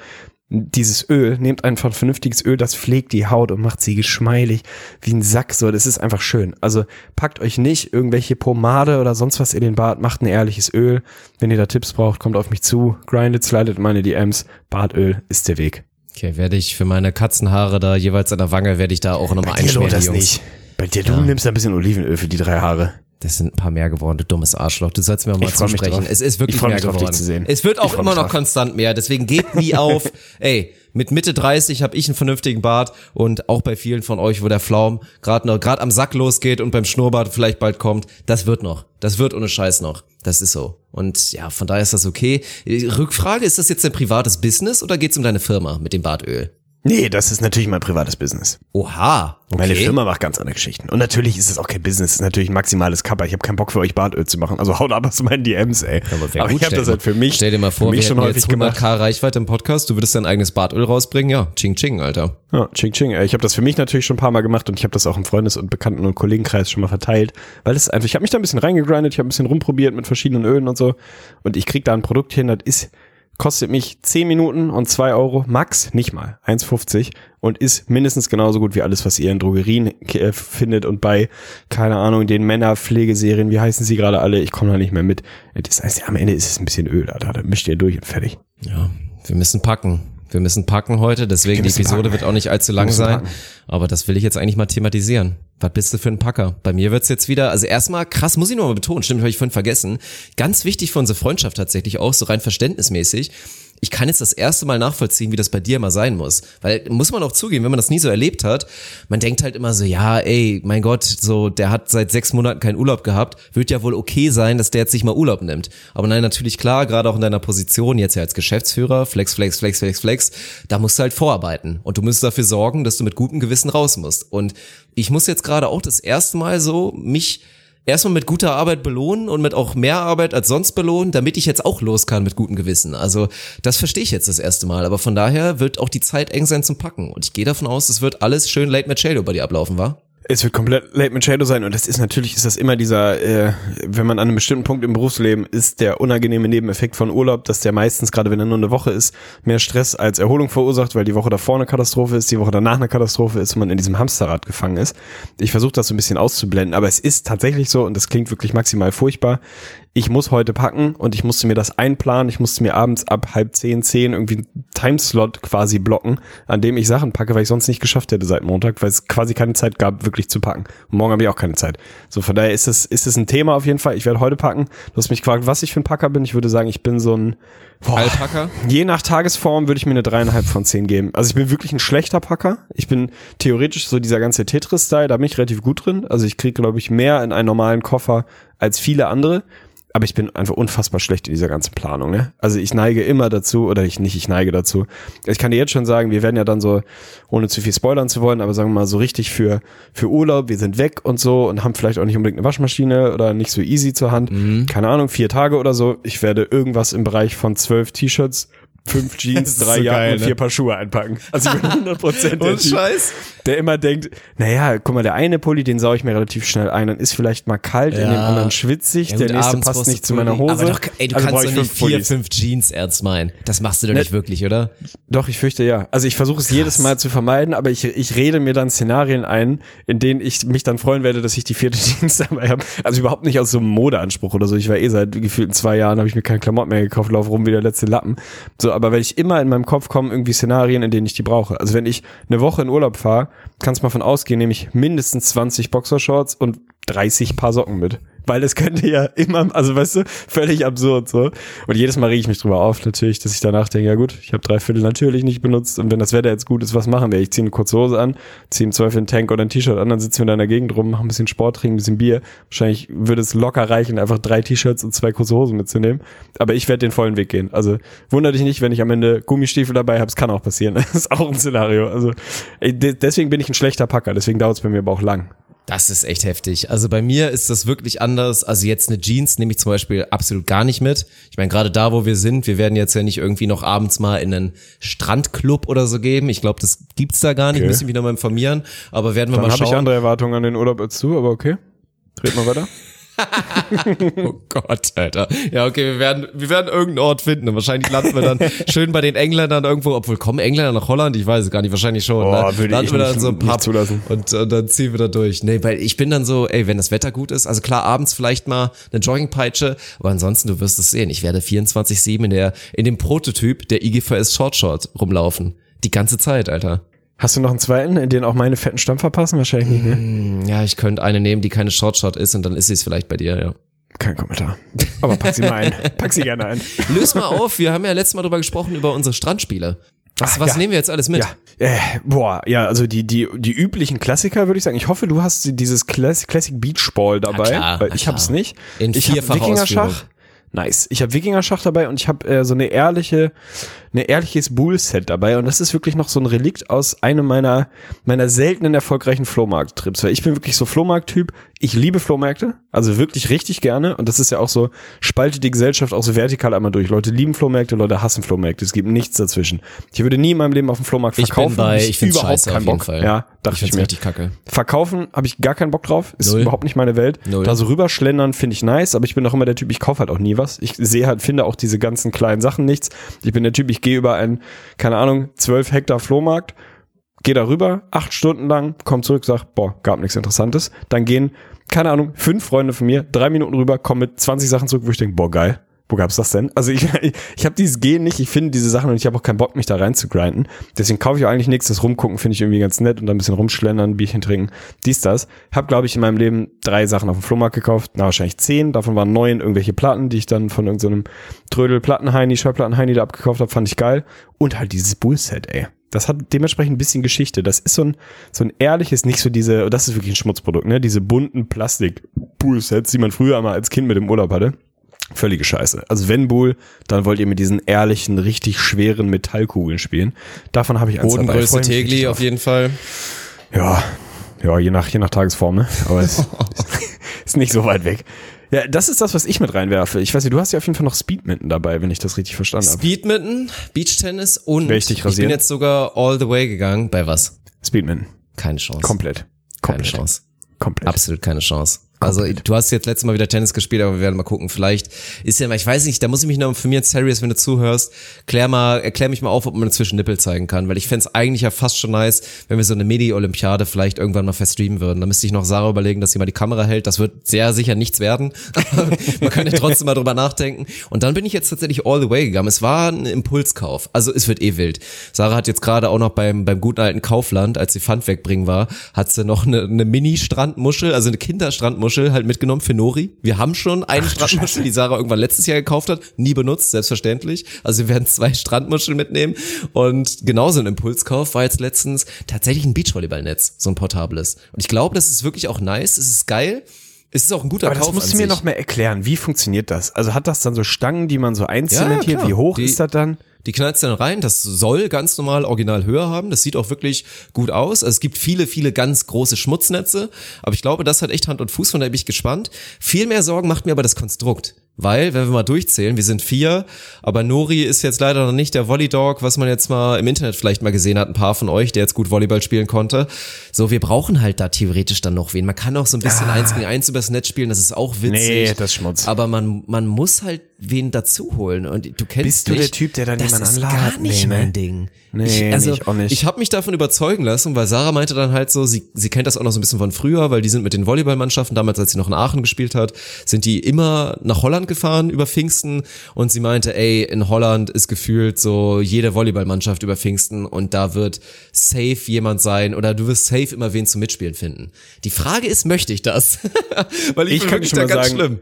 B: dieses Öl, nehmt einfach ein vernünftiges Öl, das pflegt die Haut und macht sie geschmeidig wie ein Sack. So, das ist einfach schön. Also packt euch nicht irgendwelche Pomade oder sonst was in den Bart, macht ein ehrliches Öl. Wenn ihr da Tipps braucht, kommt auf mich zu, grindet, slidet in meine DMs. Bartöl ist der Weg.
A: Okay, werde ich für meine Katzenhaare da jeweils an der Wange, werde ich da auch nochmal einschmieren, die Jungs.
B: Bei dir, du nimmst ein bisschen Olivenöl für die drei Haare.
A: Das sind ein paar mehr geworden, du dummes Arschloch. Du sollst mir auch mal
B: Ich
A: zusprechen. Es ist wirklich mehr
B: mich drauf,
A: geworden.
B: dich zu sehen.
A: Es wird auch immer noch
B: drauf.
A: konstant mehr. Deswegen gebt nie auf. Ey, mit Mitte 30 habe ich einen vernünftigen Bart und auch bei vielen von euch, wo der Flaum gerade noch gerade am Sack losgeht und beim Schnurrbart vielleicht bald kommt, das wird noch. Das wird ohne Scheiß noch. Das ist so. Und ja, von daher ist das okay. Rückfrage, ist das jetzt dein privates Business oder geht's um deine Firma mit dem Bartöl?
B: Nee, das ist natürlich mein privates Business.
A: Oha. Okay.
B: Meine Firma macht ganz andere Geschichten. Und natürlich ist es auch kein Business, es ist natürlich ein maximales Kappa. Ich habe keinen Bock für euch Bartöl zu machen. Also haut ab aus meinen DMs, ey.
A: Aber,
B: Aber ich habe das halt für mich,
A: Stell dir mal vor, wir
B: mich schon
A: hätten jetzt
B: gemacht.
A: 100k Reichweite im Podcast, du würdest dein eigenes Bartöl rausbringen, ja, ching ching, Alter.
B: Ja, ching ching. ey. Ich habe das für mich natürlich schon ein paar Mal gemacht und ich habe das auch im Freundes- und Bekannten- und Kollegenkreis schon mal verteilt, weil es einfach, ich habe mich da ein bisschen reingegrindet, ich habe ein bisschen rumprobiert mit verschiedenen Ölen und so und ich krieg da ein Produkt hin, das ist kostet mich 10 Minuten und 2 Euro max, nicht mal, 1,50 und ist mindestens genauso gut wie alles, was ihr in Drogerien äh, findet und bei, keine Ahnung, den Männerpflegeserien, wie heißen sie gerade alle, ich komme da nicht mehr mit. Das heißt, am Ende ist es ein bisschen Öl, Alter, da mischt ihr durch und fertig.
A: Ja, wir müssen packen. Wir müssen packen heute, deswegen die Episode
B: packen.
A: wird auch nicht allzu lang sein.
B: packen.
A: Aber das will ich jetzt eigentlich mal thematisieren. Was bist du für ein Packer? Bei mir wird's jetzt wieder, also erstmal krass, muss ich noch mal betonen, stimmt, habe ich vorhin vergessen. Ganz wichtig für unsere Freundschaft tatsächlich auch, so rein verständnismäßig. Ich kann jetzt das erste Mal nachvollziehen, wie das bei dir mal sein muss. Weil, muss man auch zugeben, wenn man das nie so erlebt hat, man denkt halt immer so, ja, ey, mein Gott, so, der hat seit sechs Monaten keinen Urlaub gehabt, wird ja wohl okay sein, dass der jetzt nicht mal Urlaub nimmt. Aber nein, natürlich klar, gerade auch in deiner Position, jetzt ja als Geschäftsführer, Flex, Flex, Flex, Flex, Flex, da musst du halt vorarbeiten. Und du musst dafür sorgen, dass du mit gutem Gewissen raus musst. Und ich muss jetzt gerade auch das erste Mal so mich erstmal mit guter Arbeit belohnen und mit auch mehr Arbeit als sonst belohnen, damit ich jetzt auch los kann mit gutem Gewissen. Also das verstehe ich jetzt das erste Mal. Aber von daher wird auch die Zeit eng sein zum Packen. Und ich gehe davon aus, es wird alles schön Late Machado bei dir ablaufen, war?
B: Es wird komplett Late Machado sein und das ist natürlich, ist das immer dieser, äh, wenn man an einem bestimmten Punkt im Berufsleben ist, der unangenehme Nebeneffekt von Urlaub, dass der meistens, gerade wenn er nur eine Woche ist, mehr Stress als Erholung verursacht, weil die Woche davor eine Katastrophe ist, die Woche danach eine Katastrophe ist und man in diesem Hamsterrad gefangen ist. Ich versuche das so ein bisschen auszublenden, aber es ist tatsächlich so und das klingt wirklich maximal furchtbar. Ich muss heute packen und ich musste mir das einplanen. Ich musste mir abends ab halb zehn, zehn irgendwie einen Timeslot quasi blocken, an dem ich Sachen packe, weil ich sonst nicht geschafft hätte seit Montag, weil es quasi keine Zeit gab, wirklich zu packen. Und morgen habe ich auch keine Zeit. So, von daher ist es, ist es ein Thema auf jeden Fall. Ich werde heute packen. Du hast mich gefragt, was ich für ein Packer bin. Ich würde sagen, ich bin so ein, boah,
A: Alpaka?
B: Je nach Tagesform würde ich mir eine dreieinhalb von zehn geben. Also ich bin wirklich ein schlechter Packer. Ich bin theoretisch so dieser ganze Tetris-Style, da bin ich relativ gut drin. Also ich kriege, glaube ich, mehr in einen normalen Koffer als viele andere. Aber ich bin einfach unfassbar schlecht in dieser ganzen Planung. Ne? Also ich neige immer dazu, oder ich nicht, ich neige dazu. Ich kann dir jetzt schon sagen, wir werden ja dann so, ohne zu viel spoilern zu wollen, aber sagen wir mal so richtig für, für Urlaub, wir sind weg und so und haben vielleicht auch nicht unbedingt eine Waschmaschine oder nicht so easy zur Hand. Keine Ahnung, vier Tage oder so. Ich werde irgendwas im Bereich von zwölf T-Shirts, fünf Jeans, drei
A: so
B: Jacken
A: geil,
B: und
A: ne?
B: vier Paar Schuhe einpacken. Also ich bin 100 Prozent der
A: Und
B: Typ,
A: Scheiß.
B: der immer denkt, naja, guck mal, der eine Pulli, den saue ich mir relativ schnell ein, dann ist vielleicht mal kalt, in dem
A: Ja.
B: anderen schwitzig,
A: Ja,
B: der nächste passt nicht zu meiner. Hose.
A: Aber doch, ey, du
B: Also
A: kannst doch nicht vier,
B: Pullis.
A: fünf Jeans ernst meinen. Das machst du doch nicht wirklich, oder?
B: Doch, ich fürchte ja. Also ich versuche es jedes Mal zu vermeiden, aber ich, ich rede mir dann Szenarien ein, in denen ich mich dann freuen werde, dass ich die vierte Jeans dabei habe. Also überhaupt nicht aus so einem Modeanspruch oder so. Ich war eh seit gefühlten zwei Jahren, habe ich mir keine Klamotten mehr gekauft, laufe rum wie der letzte Lappen. So, aber weil ich immer in meinem Kopf kommen irgendwie Szenarien, in denen ich die brauche. Also wenn ich eine Woche in Urlaub fahre, kannst mal von ausgehen, nehme ich mindestens 20 Boxershorts und 30 Paar Socken mit. Weil es könnte ja immer, also weißt du, völlig absurd so. Und jedes Mal rege ich mich drüber auf, natürlich, dass ich danach denke, ja gut, ich habe drei Viertel natürlich nicht benutzt und wenn das Wetter jetzt gut ist, was machen wir? Ich ziehe eine kurze Hose an, ziehe im Zweifel einen Tank oder ein T-Shirt an, dann sitzen wir da in der Gegend rum, machen ein bisschen Sport, trinken ein bisschen Bier. Wahrscheinlich würde es locker reichen, einfach drei T-Shirts und zwei kurze Hosen mitzunehmen. Aber ich werde den vollen Weg gehen. Also wunder dich nicht, wenn ich am Ende Gummistiefel dabei habe, es kann auch passieren. Das ist auch ein Szenario. Also deswegen bin ich ein schlechter Packer, deswegen dauert es bei mir aber auch lang.
A: Das ist echt heftig. Also bei mir ist das wirklich anders. Also jetzt eine Jeans nehme ich zum Beispiel absolut gar nicht mit. Ich meine, gerade da, wo wir sind, wir werden jetzt ja nicht irgendwie noch abends mal in einen Strandclub oder so geben. Ich glaube, das gibt's da gar nicht.
B: Okay.
A: Müssen wir noch mal informieren. Aber werden wir
B: Dann
A: mal
B: habe ich
A: schauen.
B: andere Erwartungen an den Urlaub du, aber okay. Red mal weiter.
A: Oh Gott, Alter. Ja, okay, wir werden, wir werden irgendeinen Ort finden und wahrscheinlich landen wir dann schön bei den Engländern irgendwo, obwohl kommen Engländer nach Holland? Ich weiß es gar nicht, wahrscheinlich schon.
B: Boah,
A: ne? landen wir dann so
B: nicht
A: Pub
B: zulassen.
A: Und, und dann ziehen wir da durch. Nee, weil ich bin dann so, ey, wenn das Wetter gut ist, also klar, abends vielleicht mal eine Joggingpeitsche, aber ansonsten, du wirst es sehen, ich werde 24-7 in der, in dem Prototyp der IGVS Short Short rumlaufen. Die ganze Zeit, Alter.
B: Hast du noch einen zweiten, in den auch meine fetten Stampfer passen? Wahrscheinlich nicht, ne?
A: Ja, ich könnte eine nehmen, die keine Short Short ist und dann ist sie es vielleicht bei dir, ja.
B: Kein Kommentar. Aber pack sie mal ein. Pack sie gerne ein.
A: Löst mal auf, wir haben ja letztes Mal drüber gesprochen, über unsere Strandspiele. Was,
B: Ach,
A: was
B: ja.
A: nehmen wir jetzt alles mit?
B: Ja, äh, boah, ja, also die, die, die üblichen Klassiker würde ich sagen. Ich hoffe, du hast dieses Classic, Classic Beach Ball dabei,
A: klar,
B: weil ich
A: klar.
B: hab's nicht.
A: In
B: ich hab Wikingerschach. Nice. Ich habe Wikingerschach dabei und ich habe äh, so eine ehrliche, eine ehrliches Bull-Set dabei und das ist wirklich noch so ein Relikt aus einem meiner meiner seltenen erfolgreichen Flohmarkt-Trips. Weil ich bin wirklich so Flohmarkt-Typ. Ich liebe Flohmärkte, also wirklich richtig gerne und das ist ja auch so spaltet die Gesellschaft auch so vertikal einmal durch. Leute lieben Flohmärkte, Leute hassen Flohmärkte. Es gibt nichts dazwischen. Ich würde nie in meinem Leben auf dem Flohmarkt
A: Ich
B: verkaufen.
A: bin bei,
B: Hab
A: ich finde
B: überhaupt
A: scheiße
B: keinen Bock.
A: Fall.
B: Ja, dachte
A: ich
B: ich,
A: find's
B: mir.
A: richtig kacke.
B: Verkaufen habe ich gar keinen Bock drauf. Ist
A: Null.
B: überhaupt nicht meine Welt.
A: Null.
B: Da so rüberschlendern finde ich nice, aber ich bin auch immer der Typ, ich kaufe halt auch nie was. Ich sehe halt, finde auch diese ganzen kleinen Sachen nichts. Ich bin der Typ, ich gehe über einen, keine Ahnung, 12 Hektar Flohmarkt, gehe da rüber, acht Stunden lang, komm zurück, sag, boah, gab nichts Interessantes. Dann gehen, keine Ahnung, fünf Freunde von mir, drei Minuten rüber, kommen mit 20 Sachen zurück, wo ich denke, boah, geil. Wo gab's das denn? Also ich, ich, ich habe dieses Gehen nicht, ich finde diese Sachen und ich habe auch keinen Bock, mich da rein zu grinden. Deswegen kaufe ich eigentlich nichts. Das Rumgucken finde ich irgendwie ganz nett und dann ein bisschen rumschlendern, Bierchen trinken, dies, das. Hab, glaube ich, in meinem Leben drei Sachen auf dem Flohmarkt gekauft, na wahrscheinlich zehn. Davon waren neun irgendwelche Platten, die ich dann von irgendeinem Trödel Plattenheini, Schallplattenheini da abgekauft habe, fand ich geil. Und halt dieses Bullset, ey. Das hat dementsprechend ein bisschen Geschichte. Das ist so ein, so ein ehrliches, nicht so diese, das ist wirklich ein Schmutzprodukt, ne? Diese bunten Plastik-Bullsets, die man früher mal als Kind mit im Urlaub hatte. Völlige Scheiße. Also wenn Bull, dann wollt ihr mit diesen ehrlichen, richtig schweren Metallkugeln spielen. Davon habe ich eins.
A: Bodengröße
B: richtig
A: Tegli auf jeden Fall.
B: Ja, ja, je nach, je nach Tagesform, ne? Aber es ist nicht so weit weg. Ja, das ist das, was ich mit reinwerfe. Ich weiß nicht, du hast ja auf jeden Fall noch Speedminton dabei, wenn ich das richtig verstanden habe.
A: Speedminton, Beachtennis und
B: Werd ich
A: bin jetzt sogar all the way gegangen. Bei was?
B: Speedminton.
A: Keine Chance.
B: Komplett.
A: Keine
B: Komplett.
A: Chance.
B: Komplett.
A: Absolut keine Chance. Also du hast jetzt letztes Mal wieder Tennis gespielt, aber wir werden mal gucken. Vielleicht ist ja mal, ich weiß nicht, da muss ich mich noch informieren, Serious, wenn du zuhörst, klär mal, erklär mich mal auf, ob man inzwischen Nippel zeigen kann, weil ich fänd's eigentlich ja fast schon nice, wenn wir so eine Mini-Olympiade vielleicht irgendwann mal verstreamen würden. Da müsste ich noch Sarah überlegen, dass sie mal die Kamera hält. Das wird sehr sicher nichts werden. Man kann ja trotzdem mal drüber nachdenken. Und dann bin ich jetzt tatsächlich all the way gegangen. Es war ein Impulskauf. Also es wird eh wild. Sarah hat jetzt gerade auch noch beim, beim guten alten Kaufland, als sie Pfand wegbringen war, hat sie noch eine, eine Mini-Strandmuschel, also eine Kinderstrandmuschel halt mitgenommen für Nori. Wir haben schon eine Strandmuschel, die Sarah irgendwann letztes Jahr gekauft hat, nie benutzt, selbstverständlich. Also wir werden zwei Strandmuscheln mitnehmen und genauso ein Impulskauf war jetzt letztens tatsächlich ein Beachvolleyballnetz, so ein portables. Und ich glaube, das ist wirklich auch nice, es ist geil. Es ist auch ein guter
B: Aber das
A: Kauf
B: musst
A: an
B: du mir noch mehr erklären. Wie funktioniert das? Also hat das dann so Stangen, die man so einzementiert?
A: klar.
B: Wie hoch
A: Die-
B: ist das dann?
A: Die knallst dann rein, das soll ganz normal original Höhe haben, das sieht auch wirklich gut aus. Also es gibt viele, viele ganz große Schmutznetze, aber ich glaube, das hat echt Hand und Fuß, von daher bin ich gespannt. Viel mehr Sorgen macht mir aber das Konstrukt. Weil, wenn wir mal durchzählen, wir sind vier, aber Nori ist jetzt leider noch nicht der Volleydog, was man jetzt mal im Internet vielleicht mal gesehen hat, ein paar von euch, der jetzt gut Volleyball spielen konnte. So, wir brauchen halt da theoretisch dann noch wen. Man kann auch so ein bisschen eins gegen eins übers Netz spielen, das ist auch witzig.
B: Nee, das ist Schmutz.
A: Aber man, man muss halt wen dazu holen. Und du kennst
B: Bist du
A: mich,
B: der Typ, der dann
A: das
B: jemanden
A: ist
B: anladet?
A: gar nicht
B: Nee, ne?
A: mein Ding.
B: Nee,
A: ich, also,
B: nicht, auch nicht.
A: Ich habe mich davon überzeugen lassen, weil Sarah meinte dann halt so, sie, sie kennt das auch noch so ein bisschen von früher, weil die sind mit den Volleyballmannschaften, damals als sie noch in Aachen gespielt hat, sind die immer nach Holland gefahren über Pfingsten und sie meinte, ey, in Holland ist gefühlt so jede Volleyballmannschaft über Pfingsten und da wird safe jemand sein oder du wirst safe immer wen zum Mitspielen finden. Die Frage ist, möchte ich das? weil ich,
B: Ich
A: bin
B: kann schon
A: da
B: mal
A: ganz
B: sagen,
A: schlimm.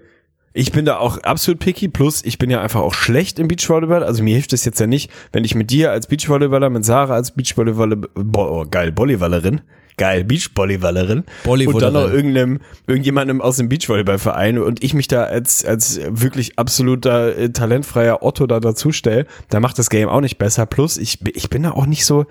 B: Ich bin da auch absolut picky, plus ich bin ja einfach auch schlecht im Beachvolleyball. Also mir hilft es jetzt ja nicht, wenn ich mit dir als Beachvolleyballer, mit Sarah als Beachvolleyballer, oh, geil, Volleyballerin, geil, Beachvolleyballerin
A: Volleyballerin.
B: und dann noch irgendeinem, irgendjemandem aus dem Beachvolleyballverein und ich mich da als, als wirklich absoluter äh, talentfreier Otto da dazu stelle, da macht das Game auch nicht besser. Plus ich, ich bin da auch nicht so,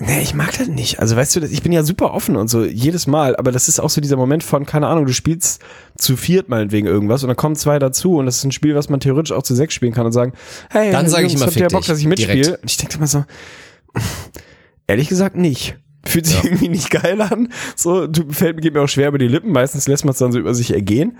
B: Nee, ich mag das nicht. Also weißt du, ich bin ja super offen und so jedes Mal, aber das ist auch so dieser Moment von, keine Ahnung, du spielst zu viert meinetwegen irgendwas und dann kommen zwei dazu und das ist ein Spiel, was man theoretisch auch zu sechs spielen kann und sagen, hey,
A: Dann sag ich immer,
B: habt ihr Bock, dass ich mitspiele? Und ich denke immer so, ehrlich gesagt nicht. Fühlt sich irgendwie nicht geil an. So, du, fällt, geht mir auch schwer über die Lippen. Meistens lässt man es dann so über sich ergehen.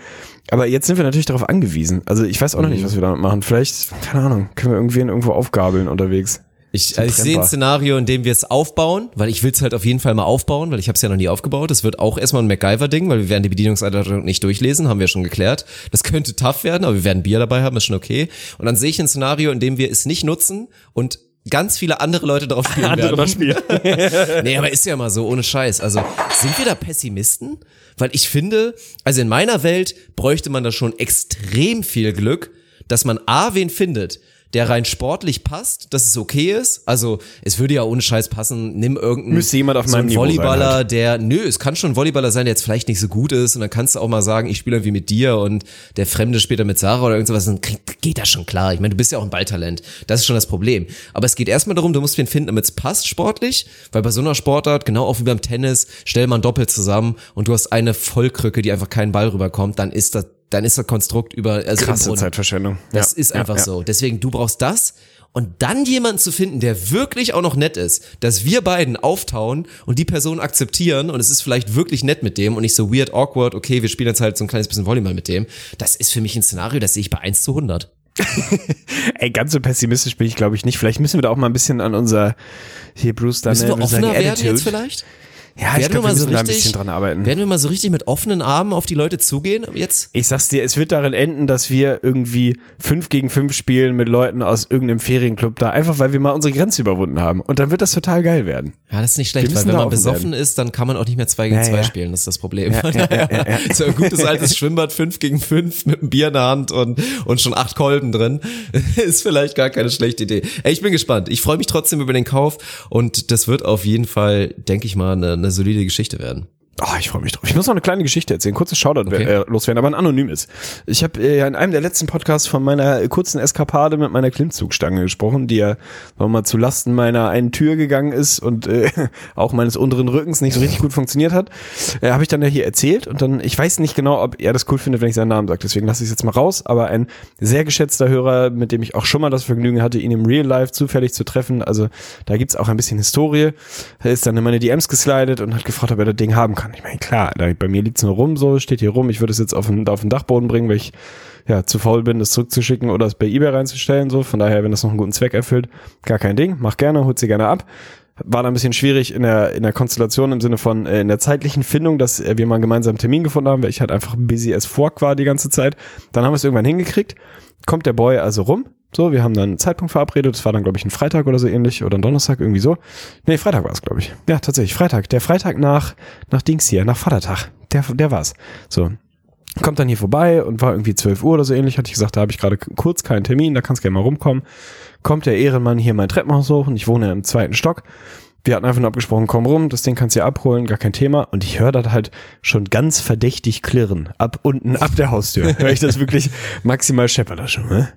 B: Aber jetzt sind wir natürlich darauf angewiesen. Also ich weiß auch noch nicht, was wir damit machen. Vielleicht, keine Ahnung, können wir irgendwen irgendwo aufgabeln unterwegs.
A: Ich, also ich sehe ein. Szenario, in dem wir es aufbauen, weil ich will es halt auf jeden Fall mal aufbauen, weil ich habe es ja noch nie aufgebaut. Das wird auch erstmal ein MacGyver-Ding, weil wir werden die Bedienungsanleitung nicht durchlesen, haben wir schon geklärt. Das könnte tough werden, aber wir werden Bier dabei haben, ist schon okay. Und dann sehe ich ein Szenario, in dem wir es nicht nutzen und ganz viele andere Leute drauf spielen
B: Andere
A: werden.
B: das Spiel.
A: Nee, aber ist ja mal so, ohne Scheiß. Also, sind wir da Pessimisten? Weil ich finde, also in meiner Welt bräuchte man da schon extrem viel Glück, dass man A, wen findet, der rein sportlich passt, dass es okay ist. Also es würde ja ohne Scheiß passen, nimm irgendeinen
B: Müsste jemand auf
A: so
B: meinem
A: Volleyballer,
B: halt.
A: der, nö, es kann schon ein Volleyballer sein, der jetzt vielleicht nicht so gut ist und dann kannst du auch mal sagen, ich spiele irgendwie mit dir und der Fremde spielt dann mit Sarah oder irgendwas, dann geht das schon klar. Ich meine, du bist ja auch ein Balltalent. Das ist schon das Problem. Aber es geht erstmal darum, du musst wen finden, damit es passt sportlich, weil bei so einer Sportart, genau auch wie beim Tennis, stell mal ein Doppel zusammen und du hast eine Vollkrücke, die einfach keinen Ball rüberkommt, dann ist das, dann ist das Konstrukt über, also
B: Krasse. Zeitverschwendung.
A: Das
B: Ja,
A: ist einfach
B: ja.
A: so. Deswegen, du brauchst das und dann jemanden zu finden, der wirklich auch noch nett ist, dass wir beiden auftauen und die Person akzeptieren und es ist vielleicht wirklich nett mit dem und nicht so weird, awkward, okay, wir spielen jetzt halt so ein kleines bisschen Volleyball mit dem. Das ist für mich ein Szenario, das sehe ich bei 1 zu 100.
B: Ey, ganz so pessimistisch bin ich, glaube ich, nicht. Vielleicht müssen wir da auch mal ein bisschen an unser hier Bruce
A: Müssen wir
B: Darnell
A: offener
B: sagen,
A: werden
B: Attitude.
A: jetzt vielleicht?
B: Ja, ich
A: Werden
B: glaube, wir
A: mal so
B: da ein
A: richtig-
B: bisschen dran arbeiten.
A: Werden wir mal so richtig mit offenen Armen auf die Leute zugehen jetzt?
B: Ich sag's dir, es wird darin enden, dass wir irgendwie fünf gegen fünf spielen mit Leuten aus irgendeinem Ferienclub da, einfach weil wir mal unsere Grenze überwunden haben. Und dann wird das total geil werden.
A: Ja, das ist nicht schlecht, weil wenn man
B: offen
A: besoffen ist, dann kann man auch nicht mehr zwei gegen
B: Ja,
A: zwei
B: ja.
A: spielen, das ist das Problem. so ein gutes altes Schwimmbad, fünf gegen fünf mit einem Bier in der Hand und, und schon acht Kolben drin, ist vielleicht gar keine schlechte Idee. Ey, ich bin gespannt. Ich freue mich trotzdem über den Kauf und das wird auf jeden Fall, denke ich mal, eine, eine solide Geschichte werden.
B: Oh, ich freue mich drauf. Ich muss noch eine kleine Geschichte erzählen, kurzes Shoutout
A: Okay.
B: äh, loswerden, aber ein anonymes. Ich habe äh, ja in einem der letzten Podcasts von meiner äh, kurzen Eskapade mit meiner Klimmzugstange gesprochen, die ja wir mal zu Lasten meiner einen Tür gegangen ist und äh, auch meines unteren Rückens nicht so richtig gut funktioniert hat. Äh, habe ich dann ja hier erzählt und dann, ich weiß nicht genau, ob er das cool findet, wenn ich seinen Namen sage, deswegen lasse ich es jetzt mal raus, aber ein sehr geschätzter Hörer, mit dem ich auch schon mal das Vergnügen hatte, ihn im Real Life zufällig zu treffen, also da gibt's auch ein bisschen Historie, er ist dann in meine DMs geslidet und hat gefragt, ob er das Ding haben kann. Ich meine, klar, da, bei mir liegt's nur rum, so steht hier rum, ich würde es jetzt auf den, auf den Dachboden bringen, weil ich ja, zu faul bin, das zurückzuschicken oder es bei eBay reinzustellen, so. Von daher, wenn das noch einen guten Zweck erfüllt, gar kein Ding. Mach gerne, holt sie gerne ab. War da ein bisschen schwierig in der, in der Konstellation im Sinne von äh, in der zeitlichen Findung, dass äh, wir mal einen gemeinsamen Termin gefunden haben, weil ich halt einfach busy as fuck war die ganze Zeit. Dann haben wir es irgendwann hingekriegt. Kommt der Boy also rum. So, wir haben dann einen Zeitpunkt verabredet. Das war dann, glaube ich, ein Freitag oder so ähnlich oder ein Donnerstag, irgendwie so. Nee, Freitag war es, glaube ich. Ja, tatsächlich, Freitag. Der Freitag nach, nach Dings hier, nach Vatertag. Der, der war's. So, kommt dann hier vorbei und war irgendwie 12 Uhr oder so ähnlich, hatte ich gesagt, da habe ich gerade kurz keinen Termin, da kannst gerne mal rumkommen. Kommt der Ehrenmann hier mein Treppenhaus hoch und ich wohne im zweiten Stock. Wir hatten einfach nur abgesprochen, komm rum, das Ding kannst du ja abholen, gar kein Thema. Und ich höre das halt schon ganz verdächtig klirren. Ab unten, ab der Haustür. Höre ich das wirklich maximal scheppert das schon, ne?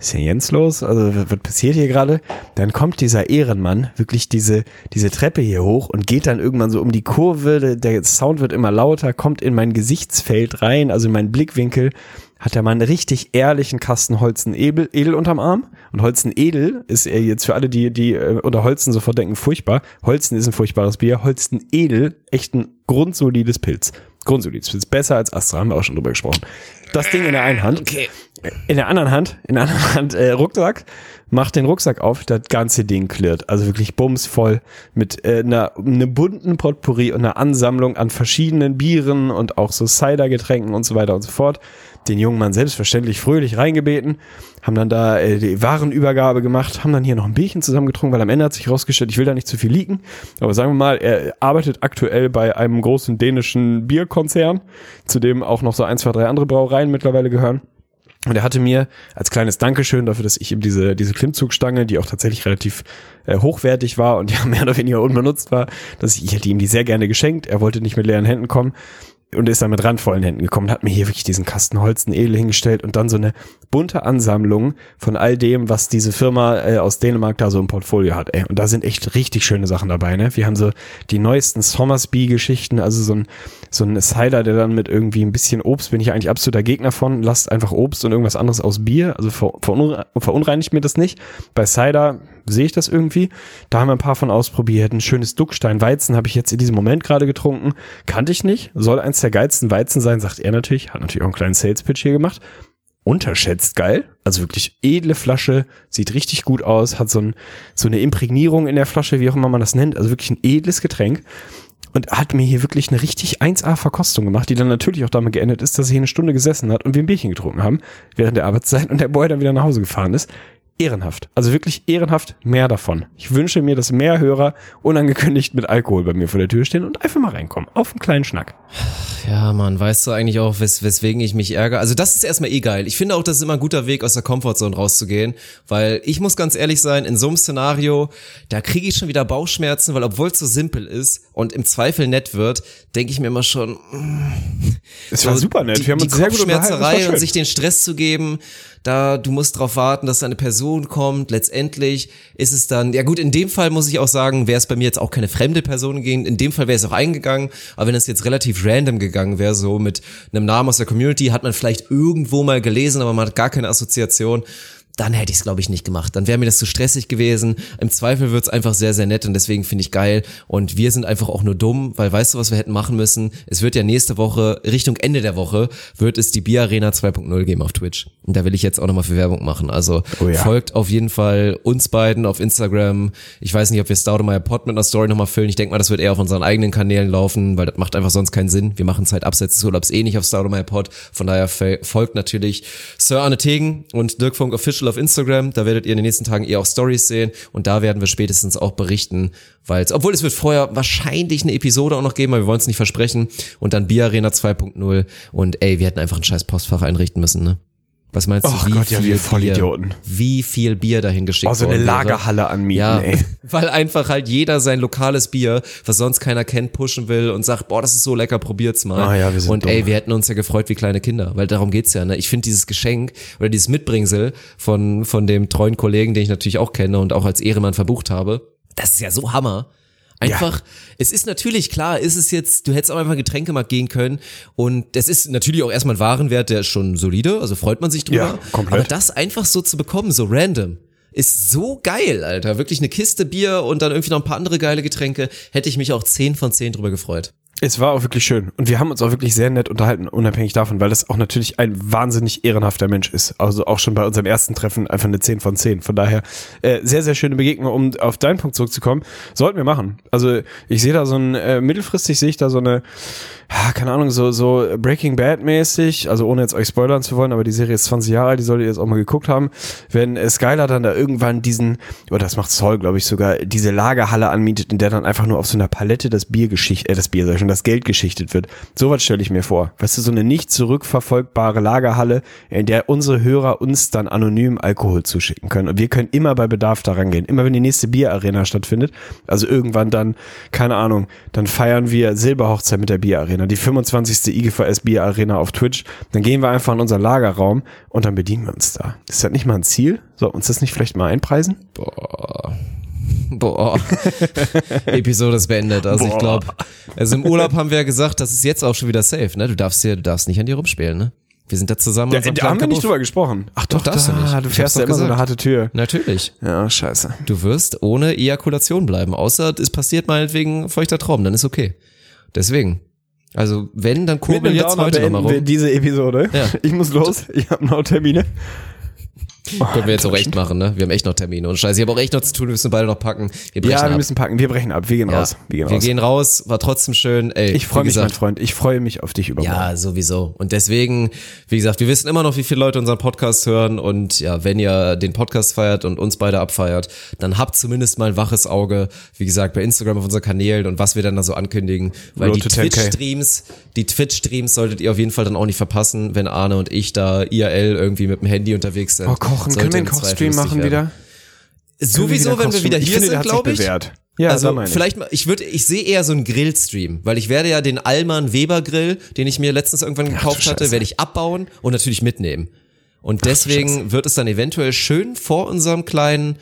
B: Ist denn Jens los? Also, was passiert hier gerade? Dann kommt dieser Ehrenmann wirklich diese, diese Treppe hier hoch und geht dann irgendwann so um die Kurve. Der- Der Sound wird immer lauter, kommt in mein Gesichtsfeld rein, also in meinen Blickwinkel. Hat er mal einen richtig ehrlichen Kasten Holzen Edel, Edel unterm Arm. Und Holzen Edel ist er jetzt für alle, die, die äh, unter Holzen sofort denken, furchtbar. Holzen ist ein furchtbares Bier. Holzen Edel, echt ein grundsolides Pilz. Grundsolides Pilz. Besser als Astra, haben wir auch schon drüber gesprochen. Das Ding in der einen Hand.
A: Okay.
B: In der anderen Hand, in der anderen Hand äh, Rucksack, macht den Rucksack auf, das ganze Ding klirrt. Also wirklich bumsvoll mit äh, einer, einem bunten Potpourri und einer Ansammlung an verschiedenen Bieren und auch so Cider-Getränken und so weiter und so fort. Den jungen Mann selbstverständlich fröhlich reingebeten, haben dann da äh, die Warenübergabe gemacht, haben dann hier noch ein Bierchen zusammen getrunken, weil am Ende hat sich herausgestellt, ich will da nicht zu viel leaken, aber sagen wir mal, er arbeitet aktuell bei einem großen dänischen Bierkonzern, zu dem auch noch so ein, zwei, drei andere Brauereien mittlerweile gehören. Und er hatte mir als kleines Dankeschön dafür, dass ich ihm diese, diese Klimmzugstange, die auch tatsächlich relativ äh, hochwertig war und ja mehr oder weniger unbenutzt war, dass ich, ich hätte ihm die sehr gerne geschenkt. Er wollte nicht mit leeren Händen kommen und ist dann mit randvollen Händen gekommen, hat mir hier wirklich diesen Kasten Holzen Edel hingestellt und dann so eine bunte Ansammlung von all dem, was diese Firma äh, aus Dänemark da so im Portfolio hat. Ey. Und da sind echt richtig schöne Sachen dabei. Ne? Wir haben so die neuesten Somersby-Geschichten, also so ein, so ein Cider, der dann mit irgendwie ein bisschen Obst, bin ich eigentlich absoluter Gegner von, lasst einfach Obst und irgendwas anderes aus Bier, also ver, verunre, verunreinigt mir das nicht. Bei Cider sehe ich das irgendwie. Da haben wir ein paar von ausprobiert. Ein schönes Duckstein-Weizen habe ich jetzt in diesem Moment gerade getrunken. Kannte ich nicht. Soll eins der geilsten Weizen sein, sagt er natürlich. Hat natürlich auch einen kleinen Sales-Pitch hier gemacht. Unterschätzt geil. Also wirklich edle Flasche. Sieht richtig gut aus. Hat so, ein, so eine Imprägnierung in der Flasche, wie auch immer man das nennt. Also wirklich ein edles Getränk. Und hat mir hier wirklich eine richtig 1A-Verkostung gemacht, die dann natürlich auch damit geendet ist, dass er hier eine Stunde gesessen hat und wir ein Bierchen getrunken haben während der Arbeitszeit und der Boy dann wieder nach Hause gefahren ist. Ehrenhaft. Also wirklich ehrenhaft mehr davon. Ich wünsche mir, dass mehr Hörer unangekündigt mit Alkohol bei mir vor der Tür stehen und einfach mal reinkommen. Auf einen kleinen Schnack.
A: Ja, Mann, weißt du eigentlich auch, wes weswegen ich mich ärgere? Also das ist erstmal eh geil. Ich finde auch, das ist immer ein guter Weg, aus der Comfortzone rauszugehen, weil ich muss ganz ehrlich sein, in so einem Szenario, da kriege ich schon wieder Bauchschmerzen, weil obwohl es so simpel ist und im Zweifel nett wird, denke ich mir immer schon,
B: Es war super nett.
A: Die,
B: Wir haben
A: die
B: uns sehr gut
A: und sich den Stress zu geben, da du musst drauf warten, dass eine Person kommt. Letztendlich ist es dann, ja gut, in dem Fall muss ich auch sagen, wäre es bei mir jetzt auch keine fremde Person gewesen. In dem Fall wäre es auch eingegangen. Aber wenn es jetzt relativ random gegangen wäre, so mit einem Namen aus der Community, hat man vielleicht irgendwo mal gelesen, aber man hat gar keine Assoziation. Dann hätte ich es, glaube ich, nicht gemacht. Dann wäre mir das zu stressig gewesen. Im Zweifel wird's einfach sehr, sehr nett und deswegen finde ich geil. Und wir sind einfach auch nur dumm, weil weißt du, was wir hätten machen müssen? Es wird ja nächste Woche, Richtung Ende der Woche, wird es die Bier Arena 2.0 geben auf Twitch. Und da will ich jetzt auch nochmal für Werbung machen. Also
B: Oh ja.
A: folgt auf jeden Fall uns beiden auf Instagram. Ich weiß nicht, ob wir Staudemeyer Pod mit einer Story nochmal füllen. Ich denke mal, das wird eher auf unseren eigenen Kanälen laufen, weil das macht einfach sonst keinen Sinn. Wir machen Zeit abseits des Urlaubs eh nicht auf Staudemeyer Pod. Von daher folgt natürlich Sir Arne Tegen und Dirk Funk Official auf Instagram. Da werdet ihr in den nächsten Tagen eher auch Stories sehen und da werden wir spätestens auch berichten, weil es, obwohl es wird vorher wahrscheinlich eine Episode auch noch geben, aber wir wollen es nicht versprechen. Und dann Bier Arena 2.0 und ey, wir hätten einfach ein scheiß Postfach einrichten müssen, ne? Was meinst du,
B: Och
A: wie
B: Gott, ja,
A: viel
B: wir Vollidioten.
A: Bier, wie viel Bier dahin geschickt
B: Oh, so eine
A: worden wäre?
B: Lagerhalle anmieten,
A: Ja,
B: ey.
A: weil einfach halt jeder sein lokales Bier, was sonst keiner kennt, pushen will und sagt, boah, das ist so lecker, probiert's mal.
B: Ah ja, wir sind
A: und
B: dumm.
A: ey, wir hätten uns ja gefreut wie kleine Kinder, weil darum geht's ja. Ne? Ich finde dieses Geschenk oder dieses Mitbringsel von von dem treuen Kollegen, den ich natürlich auch kenne und auch als Ehremann verbucht habe, das ist ja so Hammer. Einfach, es ist natürlich klar, ist es jetzt, du hättest auch einfach Getränkemarkt gehen können und das ist natürlich auch erstmal ein Warenwert, der ist schon solide, also freut man sich drüber.
B: Ja, komplett.
A: Aber das einfach so zu bekommen, so random, ist so geil, Alter. Wirklich eine Kiste Bier und dann irgendwie noch ein paar andere geile Getränke, hätte ich mich auch 10 von 10 drüber gefreut.
B: Es war auch wirklich schön. Und wir haben uns auch wirklich sehr nett unterhalten, unabhängig davon, weil das auch natürlich ein wahnsinnig ehrenhafter Mensch ist. Also auch schon bei unserem ersten Treffen einfach eine 10 von 10. Von daher äh, sehr, sehr schöne Begegnung. Um auf deinen Punkt zurückzukommen, sollten wir machen. Also ich sehe da so ein, äh, mittelfristig sehe ich da so eine, keine Ahnung, so, so Breaking Bad mäßig, also ohne jetzt euch spoilern zu wollen, aber die Serie ist 20 Jahre alt, die solltet ihr jetzt auch mal geguckt haben. Wenn äh, Skylar dann da irgendwann diesen, oder das macht Saul, glaube ich, sogar, diese Lagerhalle anmietet, in der dann einfach nur auf so einer Palette das Bier geschichtet, äh, das Bier, sag ich schon, das Geld geschichtet wird. Sowas stelle ich mir vor. Weißt du, so eine nicht zurückverfolgbare Lagerhalle, in der unsere Hörer uns dann anonym Alkohol zuschicken können. Und wir können immer bei Bedarf da rangehen. Immer wenn die nächste Bierarena stattfindet, also irgendwann dann, keine Ahnung, dann feiern wir Silberhochzeit mit der Bierarena, die 25. IGVS Bierarena auf Twitch. Dann gehen wir einfach in unseren Lagerraum und dann bedienen wir uns da. Ist das nicht mal ein Ziel? Soll uns das nicht vielleicht mal einpreisen?
A: Boah. Boah. Episode ist beendet. Also ich
B: Boah.
A: glaube, also im Urlaub haben wir ja gesagt, das ist jetzt auch schon wieder safe, ne? Du darfst hier, du darfst nicht an dir rumspielen, ne? Wir sind da zusammen. Einem
B: da haben wir nicht drüber gesprochen. Ach doch,
A: darfst du
B: da,
A: nicht.
B: Du
A: Ich hab's
B: fährst ja
A: doch
B: immer so eine
A: gesagt.
B: harte Tür.
A: Natürlich.
B: Ja, scheiße.
A: Du wirst ohne Ejakulation bleiben, außer es passiert meinetwegen feuchter Traum, dann ist okay. Deswegen. Also wenn, dann kurbel jetzt heute nochmal
B: wir
A: rum.
B: diese Episode.
A: Ja.
B: Ich muss los. Ich habe noch Termine.
A: Können wir jetzt auch echt machen, ne? Wir haben echt noch Termine. Und scheiße, ich habe auch echt noch zu tun, wir müssen beide noch packen. Wir brechen
B: Ja, wir
A: ab.
B: müssen packen. Wir brechen ab. Wir gehen
A: Ja.
B: raus. Wir gehen
A: wir
B: raus.
A: gehen raus, war trotzdem schön. Ey,
B: ich freue mich, mein
A: gesagt,
B: Freund. Ich freue mich auf dich übermorgen.
A: Ja, sowieso. Und deswegen, wie gesagt, wir wissen immer noch, wie viele Leute unseren Podcast hören. Und ja, wenn ihr den Podcast feiert und uns beide abfeiert, dann habt zumindest mal ein waches Auge, wie gesagt, bei Instagram auf unseren Kanälen und was wir dann da so ankündigen. Weil
B: Road
A: die
B: to 10K.
A: Twitch-Streams, die Twitch-Streams solltet ihr auf jeden Fall dann auch nicht verpassen, wenn Arne und ich da IRL irgendwie mit dem Handy unterwegs sind.
B: Oh, kochen. Können wir einen Kochstream machen
A: werden.
B: wieder?
A: Sowieso, wenn wir wieder
B: ich
A: hier
B: finde, der
A: sind, glaube ich.
B: bewährt. Ja,
A: also
B: ich.
A: vielleicht mal, ich würde, ich sehe eher so einen Grillstream, weil ich werde ja den Alman Weber Grill, den ich mir letztens irgendwann gekauft hatte, werde ich abbauen und natürlich mitnehmen. Und deswegen wird es dann eventuell schön vor unserem kleinen,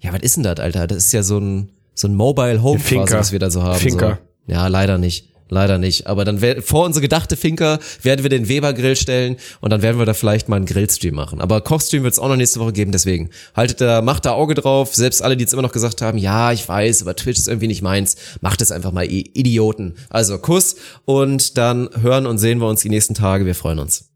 A: ja, was ist denn das, Alter? Das ist ja so ein so ein Mobile Home quasi, was wir da so haben.
B: Finker.
A: So. Ja, leider nicht. Leider nicht. Aber dann wär, vor unsere gedachte Finker werden wir den Weber Grill stellen und dann werden wir da vielleicht mal einen Grillstream machen. Aber Kochstream wird es auch noch nächste Woche geben, deswegen haltet da, macht da Auge drauf. Selbst alle, die jetzt immer noch gesagt haben, ja, ich weiß, aber Twitch ist irgendwie nicht meins, macht es einfach mal, ihr Idioten. Also Kuss und dann hören und sehen wir uns die nächsten Tage. Wir freuen uns.